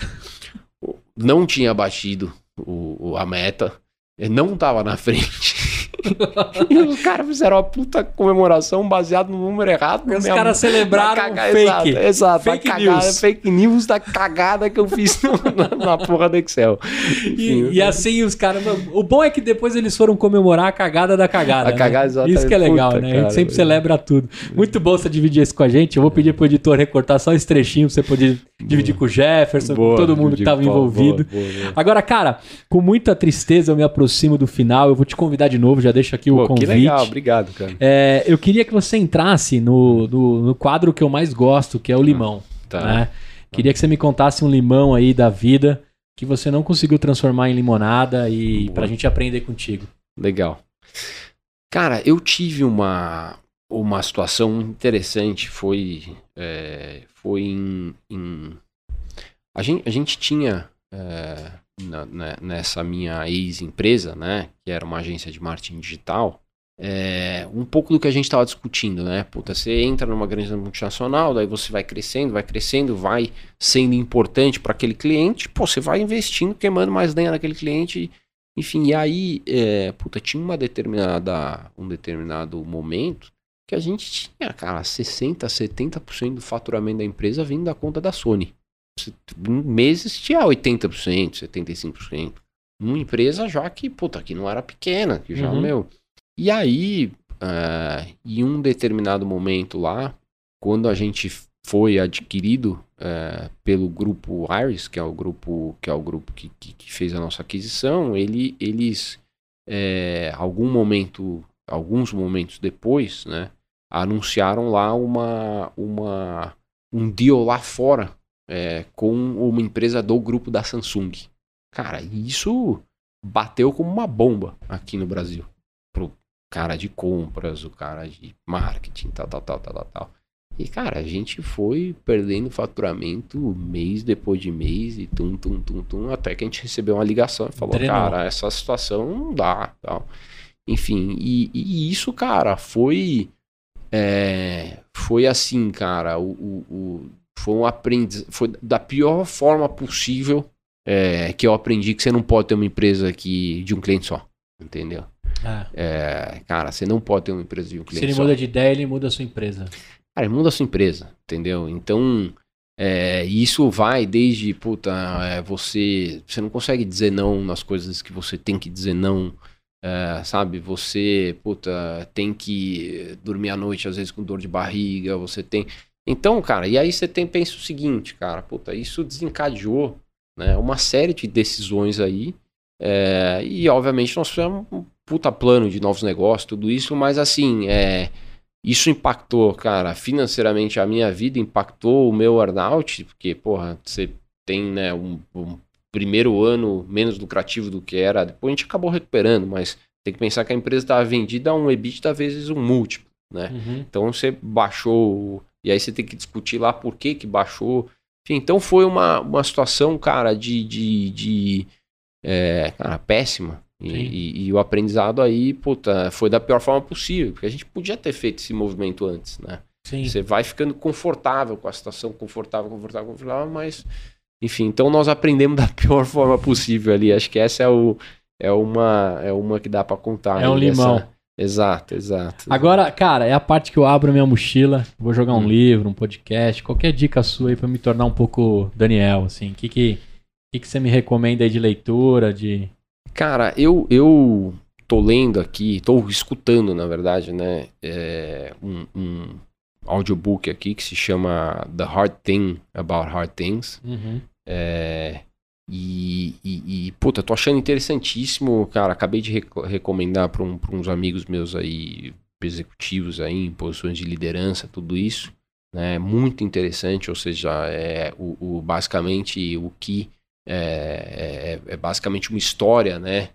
Não tinha batido o, a meta. Não tava na frente. e os caras fizeram uma puta comemoração baseada no número errado. Os caras celebraram caga... fake. Exato, exato Fake cagada, news. fake news da cagada que eu fiz na, na porra do Excel. E, e assim os caras. O bom é que depois eles foram comemorar a cagada da cagada. A cagada, né? exatamente. Isso que é legal, Puta, né? A gente cara. sempre celebra tudo. Muito bom você dividir isso com a gente. Eu vou pedir pro editor recortar só esse trechinho pra você poder dividir com o Jefferson, com todo mundo que tava envolvido. Boa, boa, boa. Agora, cara, com muita tristeza eu me aproximo do final. Eu vou te convidar de novo, já deixo aqui o Pô, que convite. legal, obrigado, cara. É, eu queria que você entrasse no, no, no quadro que eu mais gosto, que é o limão. Tá. né? Queria que você me contasse um limão aí da vida que você não conseguiu transformar em limonada e Boa. pra gente aprender contigo. Legal. Cara, eu tive uma, uma situação interessante. Foi, é, foi em, em- A, gente, a gente tinha é, na- na- nessa minha ex-empresa, né? Que era uma agência de marketing digital. é, um pouco do que a gente estava discutindo, né? Puta, você entra numa grande multinacional, daí você vai crescendo, vai crescendo, vai sendo importante para aquele cliente, pô, você vai investindo, queimando mais lenha naquele cliente enfim, e aí, é, puta, tinha uma determinada, um determinado momento que a gente tinha, cara, 60%, 70% do faturamento da empresa vindo da conta da Sony. Meses tinha 80%, 75%. Uma empresa já que, puta, que não era pequena, que já, Uhum. meu... E aí, é, em um determinado momento lá, quando a gente foi adquirido é, pelo grupo Iris, que é o grupo que é o grupo que, que, que fez a nossa aquisição, ele, eles é, algum momento, alguns momentos depois, né, anunciaram lá uma, uma um deal lá fora é, com uma empresa do grupo da Samsung. Cara, isso bateu como uma bomba aqui no Brasil. Pro cara de compras, o cara de marketing, tal, tal, tal, tal, tal, tal. E, cara, a gente foi perdendo faturamento mês depois de mês e tum, tum, tum, tum, até que a gente recebeu uma ligação e falou, Drenou. cara, essa situação não dá, tal. Enfim, e, e isso, cara, foi é, foi assim, cara, o, o- o- foi um aprendiz, foi da pior forma possível é, que eu aprendi que você não pode ter uma empresa que, de um cliente só, entendeu? É, cara, você não pode ter uma empresa de um Se cliente ele só. muda de ideia, ele muda a sua empresa. Cara, muda a sua empresa, entendeu? Então, é, isso vai desde, puta, é, você, você não consegue dizer não nas coisas que você tem que dizer não, é, sabe? Você, puta, tem que dormir à noite, às vezes com dor de barriga, você tem... Então, cara, e aí você tem, pensa o seguinte, cara, puta, isso desencadeou, né, uma série de decisões aí, é, e obviamente nós fizemos um puta plano de novos negócios, tudo isso, mas assim, é, isso impactou, cara, financeiramente a minha vida, impactou o meu earnout, porque, porra, você tem, né, um, um primeiro ano menos lucrativo do que era, depois a gente acabou recuperando, mas tem que pensar que a empresa estava vendida a um EBITDA vezes um múltiplo, né? Uhum. Então você baixou, e aí você tem que discutir lá por que que baixou. Enfim, então foi uma, uma situação, cara, de, de, de é, cara, péssima. E, e- e o aprendizado aí, puta, foi da pior forma possível, porque a gente podia ter feito esse movimento antes, né? Sim. Você vai ficando confortável com a situação, confortável, confortável, confortável, mas, enfim, então nós aprendemos da pior forma possível ali. Acho que essa é, o, é, uma, é uma que dá pra contar. É um dessa- limão. Exato, exato. Agora, cara, é a parte que eu abro minha mochila, vou jogar um Hum. livro, um podcast, qualquer dica sua aí pra me tornar um pouco Daniel, assim. O que que, que que você me recomenda aí de leitura, de... Cara, eu, eu tô lendo aqui, tô escutando, na verdade, né, é, um, um audiobook aqui que se chama The Hard Thing About Hard Things. Uhum. É, e, e, e, puta, tô achando interessantíssimo, cara. Acabei de reco- recomendar para um, uns amigos meus aí, executivos aí, em posições de liderança, tudo isso. Né? Muito interessante, ou seja, é o, o- basicamente o que é, é- é basicamente uma história, né?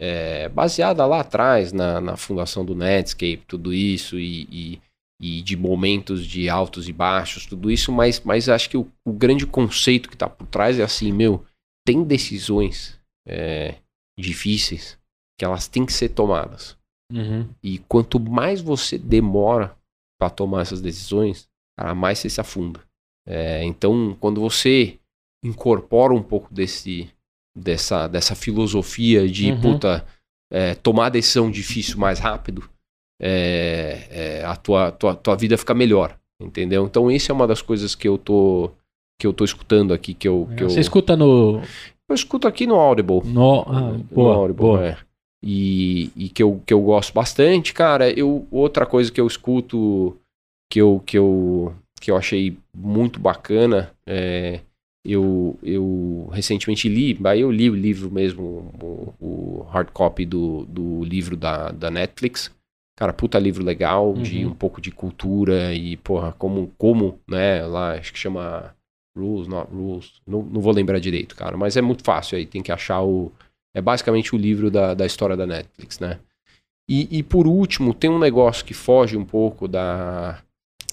É, baseada lá atrás na, na fundação do Netscape, tudo isso, e, e, e de momentos de altos e baixos, tudo isso, mas, mas acho que o, o grande conceito que está por trás é assim, meu, tem decisões é, difíceis que elas têm que ser tomadas. Uhum. E quanto mais você demora para tomar essas decisões, cara, mais você se afunda. É, então, quando você incorpora um pouco desse, dessa, dessa filosofia de, Uhum. puta, é, tomar decisão difícil mais rápido, é, é, a tua, tua, tua vida fica melhor, entendeu? Então, isso é uma das coisas que eu tô que eu tô escutando aqui que eu que Você eu, escuta no. eu escuto aqui no Audible. no ah, No boa, Audible, boa. é. E, e que, eu, que eu gosto bastante, cara, eu, outra coisa que eu escuto que eu, que eu, que eu achei muito bacana, é, eu, eu recentemente li, aí eu li o livro mesmo, o, o hard copy do, do livro da, da Netflix, cara, puta livro legal, de Uhum. um pouco de cultura e, porra, como, como, né, lá, acho que chama Rules, Not Rules, não, não vou lembrar direito, cara, mas é muito fácil aí, tem que achar o, é basicamente o livro da, da história da Netflix, né. E, e por último, tem um negócio que foge um pouco da,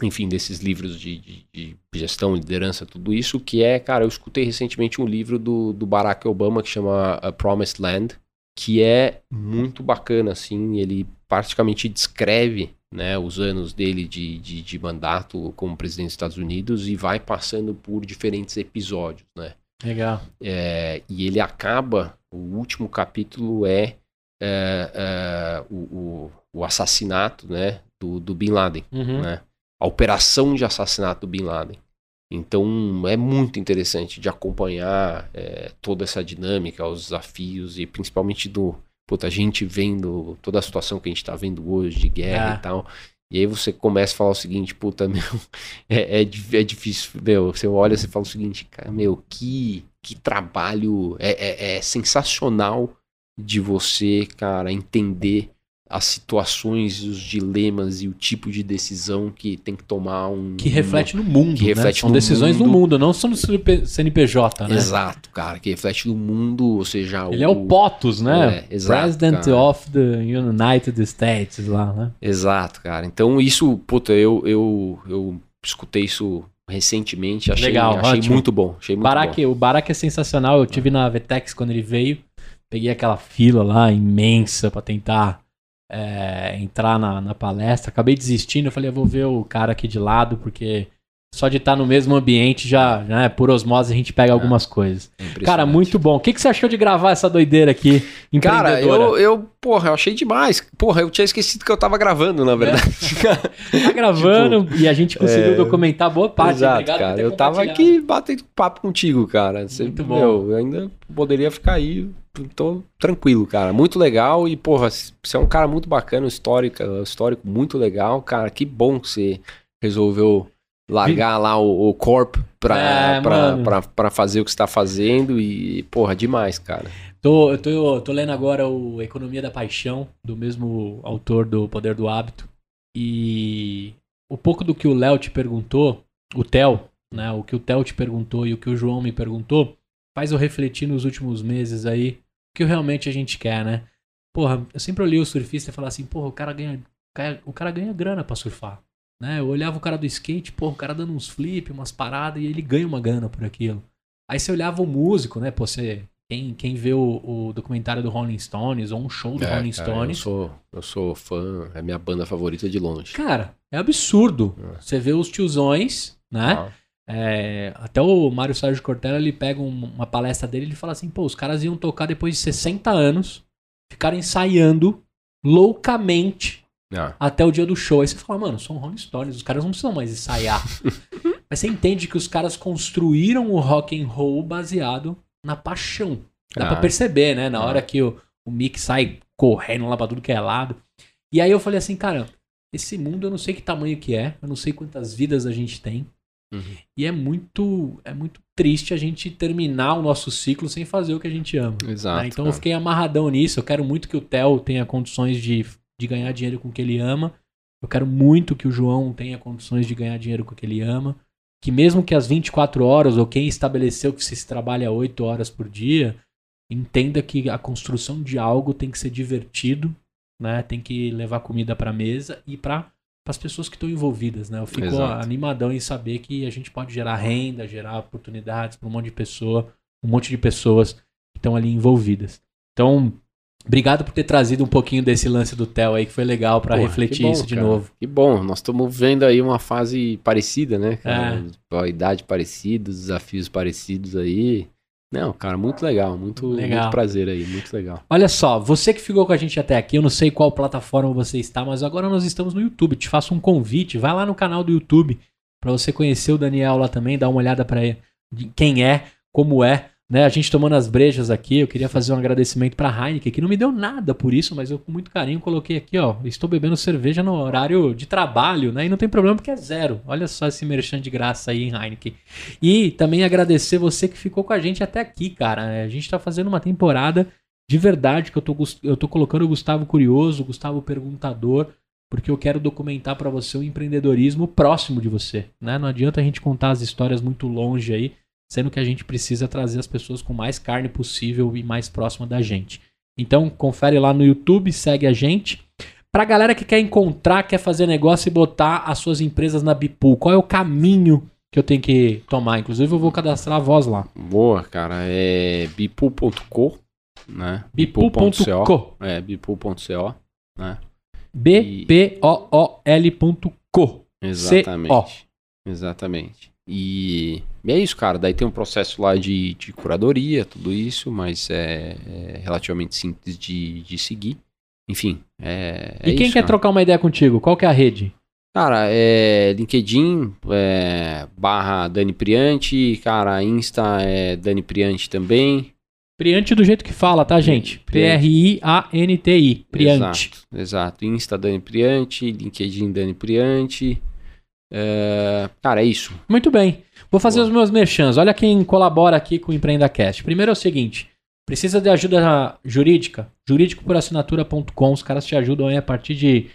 enfim, desses livros de, de- de gestão, liderança, tudo isso, que é, cara, eu escutei recentemente um livro do, do Barack Obama que chama A Promised Land, que é muito bacana, assim, ele praticamente descreve, né, os anos dele de, de, de mandato como presidente dos Estados Unidos e vai passando por diferentes episódios, né. Legal. É, e ele acaba, o último capítulo é, é, é, o, o, o assassinato, né, do, do Bin Laden Uhum. né? A operação de assassinato do Bin Laden. Então é muito interessante de acompanhar é, toda essa dinâmica, os desafios e principalmente do puta, a gente vendo toda a situação que a gente tá vendo hoje de guerra Ah. e tal. E aí você começa a falar o seguinte, puta, meu, é, é, é difícil, meu, você olha e você fala o seguinte, cara, meu, que, que trabalho, é, é, é sensacional de você, cara, entender as situações, os dilemas e o tipo de decisão que tem que tomar um. Que reflete no mundo. Que né? reflete São no decisões no mundo. mundo, não são do CNP CNPJ, né? Exato, cara, que reflete no mundo, ou seja, Ele é o POTUS, né? É, exato, President cara. of the United States lá, né? Exato, cara. Então isso, puta, eu, eu, eu escutei isso recentemente, achei, Legal, achei ótimo. muito bom. Achei muito Barack, o Barack é sensacional. Eu tive na Vetex quando ele veio. Peguei aquela fila lá imensa pra tentar é, entrar na, na palestra. Acabei desistindo. Eu falei, eu vou ver o cara aqui de lado, porque só de estar no mesmo ambiente já, né, por osmose, a gente pega algumas coisas. Impressionante. Cara, muito bom. O que, que você achou de gravar essa doideira aqui? Cara, eu, eu, porra, eu achei demais. Porra, eu tinha esquecido que eu tava gravando, na verdade. Tá gravando e a gente conseguiu é, documentar boa parte. Exato, Obrigado cara. Eu tava aqui batendo papo contigo, cara. Você, Muito bom. Meu, eu ainda poderia ficar aí. Tô tranquilo, cara. Muito legal. E, porra, você é um cara muito bacana, histórico, histórico muito legal. Cara, que bom que você resolveu largar lá o, o Corp pra, É, pra, pra, pra fazer o que você tá fazendo. E, porra, demais, cara. Tô, eu tô, tô lendo agora o Economia da Paixão, do mesmo autor do Poder do Hábito. E o pouco do que o Léo te perguntou, o Theo, né? O que o Theo te perguntou e o que o João me perguntou, faz eu refletir nos últimos meses aí que realmente a gente quer, né? Porra, eu sempre olhei o surfista e falava assim, porra, o cara ganha, o cara ganha grana pra surfar. Né? Eu olhava o cara do skate, porra, o cara dando uns flip, umas paradas, e ele ganha uma grana por aquilo. Aí você olhava o músico, né? Pô, você, quem, quem vê o, o documentário do Rolling Stones ou um show do É, Rolling cara, eu, Stones, sou, eu sou fã, é minha banda favorita de longe. cara, é absurdo. É. Você vê os tiozões, né? Ah, É, até o Mário Sérgio Cortella, ele pega um- uma palestra dele e ele fala assim, pô, os caras iam tocar depois de 60 anos, ficaram ensaiando loucamente ah, até o dia do show. Aí você fala, mano, são Rolling Stones, os caras não precisam mais ensaiar. Mas você entende que os caras construíram o rock and roll baseado na paixão. Dá Ah. pra perceber, né? Na Ah. hora que o, o Mick sai correndo lá pra tudo que é lado. E aí eu falei assim, cara, esse mundo eu não sei que tamanho que é, eu não sei quantas vidas a gente tem. Uhum. E é muito, é muito triste a gente terminar o nosso ciclo sem fazer o que a gente ama. exato. né? Então eu cara. fiquei amarradão nisso. Eu quero muito que o Theo tenha condições de, de ganhar dinheiro com o que ele ama. Eu quero muito que o João tenha condições de ganhar dinheiro com o que ele ama. Que mesmo que as 24 horas, ou quem estabeleceu que se trabalha 8 horas por dia, entenda que a construção de algo tem que ser divertido, né? Tem que levar comida pra mesa e para as pessoas que estão envolvidas, né? Eu fico Exato. animadão em saber que a gente pode gerar renda, gerar oportunidades para um monte de pessoa, um monte de pessoas que estão ali envolvidas. Então, obrigado por ter trazido um pouquinho desse lance do Theo aí, que foi legal para refletir bom, isso de cara. novo. Que bom, nós estamos vendo aí uma fase parecida, né? É. Idade parecida, os desafios parecidos aí. Não, cara, muito legal, muito, Legal. muito prazer aí, muito legal. Olha só, você que ficou com a gente até aqui, eu não sei qual plataforma você está, mas agora nós estamos no YouTube. Te faço um convite, vai lá no canal do YouTube para você conhecer o Daniel lá também, dar uma olhada para quem é, como é, né? A gente tomando as brejas aqui, eu queria fazer um agradecimento para Heineken, que não me deu nada por isso, mas eu com muito carinho coloquei aqui, ó, estou bebendo cerveja no horário de trabalho, né? E não tem problema porque é zero. Olha só esse merchan de graça aí em Heineken. E também agradecer você que ficou com a gente até aqui, cara. A gente tá fazendo uma temporada de verdade que eu tô, eu tô colocando o Gustavo Curioso, o Gustavo Perguntador, porque eu quero documentar para você o empreendedorismo próximo de você, né? Não adianta a gente contar as histórias muito longe aí, sendo que a gente precisa trazer as pessoas com mais carne possível e mais próxima da gente. Então, confere lá no YouTube, segue a gente. Pra galera que quer encontrar, quer fazer negócio e botar as suas empresas na Bipool, qual é o caminho que eu tenho que tomar? Inclusive, eu vou cadastrar a voz lá. Boa, cara, é bipool.co, né? Bipool.co. É, bipool.co, né? B-P-O-O-L.co. Exatamente. Exatamente. E, e é isso, cara. Daí tem um processo lá de, de curadoria, tudo isso, mas é, é relativamente simples de, de seguir. Enfim, é, é E quem isso, quer né? trocar uma ideia contigo? Qual que é a rede? Cara, é LinkedIn, é, barra Dani Priante, cara, Insta é Dani Priante também. Priante do jeito que fala, tá, gente? P-R-I-A-N-T-I. Priante. Exato, exato. Insta Dani Priante, LinkedIn Dani Priante. É, cara, é isso. Muito bem. Vou fazer Boa. os meus merchans. Olha quem colabora aqui com o EmpreendaCast. Primeiro é o seguinte: precisa de ajuda jurídica? Jurídicoporassinatura.com. Os caras te ajudam aí a partir de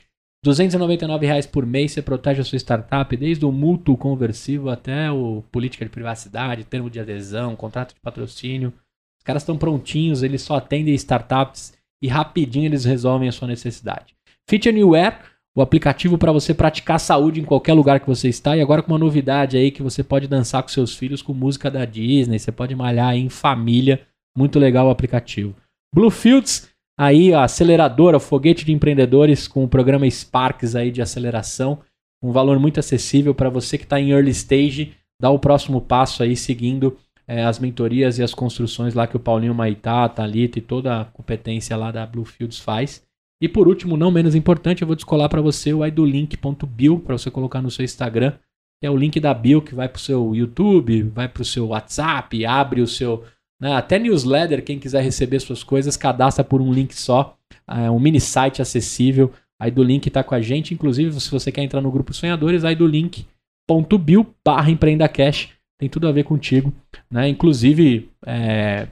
299 reais por mês. Você protege a sua startup, desde o mútuo conversível até o política de privacidade, termo de adesão, contrato de patrocínio. Os caras estão prontinhos, eles só atendem startups e rapidinho eles resolvem a sua necessidade. Fit Anywhere, o aplicativo para você praticar saúde em qualquer lugar que você está. E agora com uma novidade aí que você pode dançar com seus filhos com música da Disney, você pode malhar em família. Muito legal o aplicativo. Bluefields, aí a aceleradora, o foguete de empreendedores com o programa Sparks aí de aceleração, um valor muito acessível para você que está em early stage, dar o próximo passo aí seguindo eh, as mentorias e as construções lá que o Paulinho Maitá, a Thalita e toda a competência lá da Bluefields faz. E por último, não menos importante, eu vou descolar para você o idolink.bio para você colocar no seu Instagram, que é o link da bio que vai para o seu YouTube, vai para o seu WhatsApp, abre o seu. né, até newsletter, quem quiser receber suas coisas, cadastra por um link só. É um mini site acessível. A Idolink está com a gente. Inclusive, se você quer entrar no grupo Sonhadores, idolink.bio barra empreendacash. Tem tudo a ver contigo. Né? Inclusive,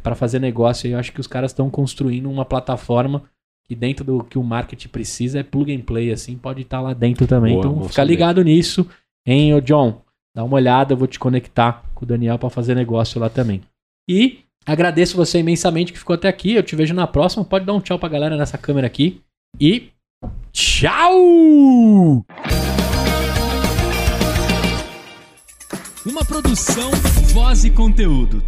para fazer negócio, eu acho que os caras estão construindo uma plataforma que dentro do que o marketing precisa é plug and play, assim, pode estar lá dentro também. Boa, então, fica saber. ligado nisso, hein, ô John? Dá uma olhada, eu vou te conectar com o Daniel para fazer negócio lá também. E agradeço você imensamente que ficou até aqui. Eu te vejo na próxima. Pode dar um tchau pra galera nessa câmera aqui. E tchau! Uma produção, voz e conteúdo.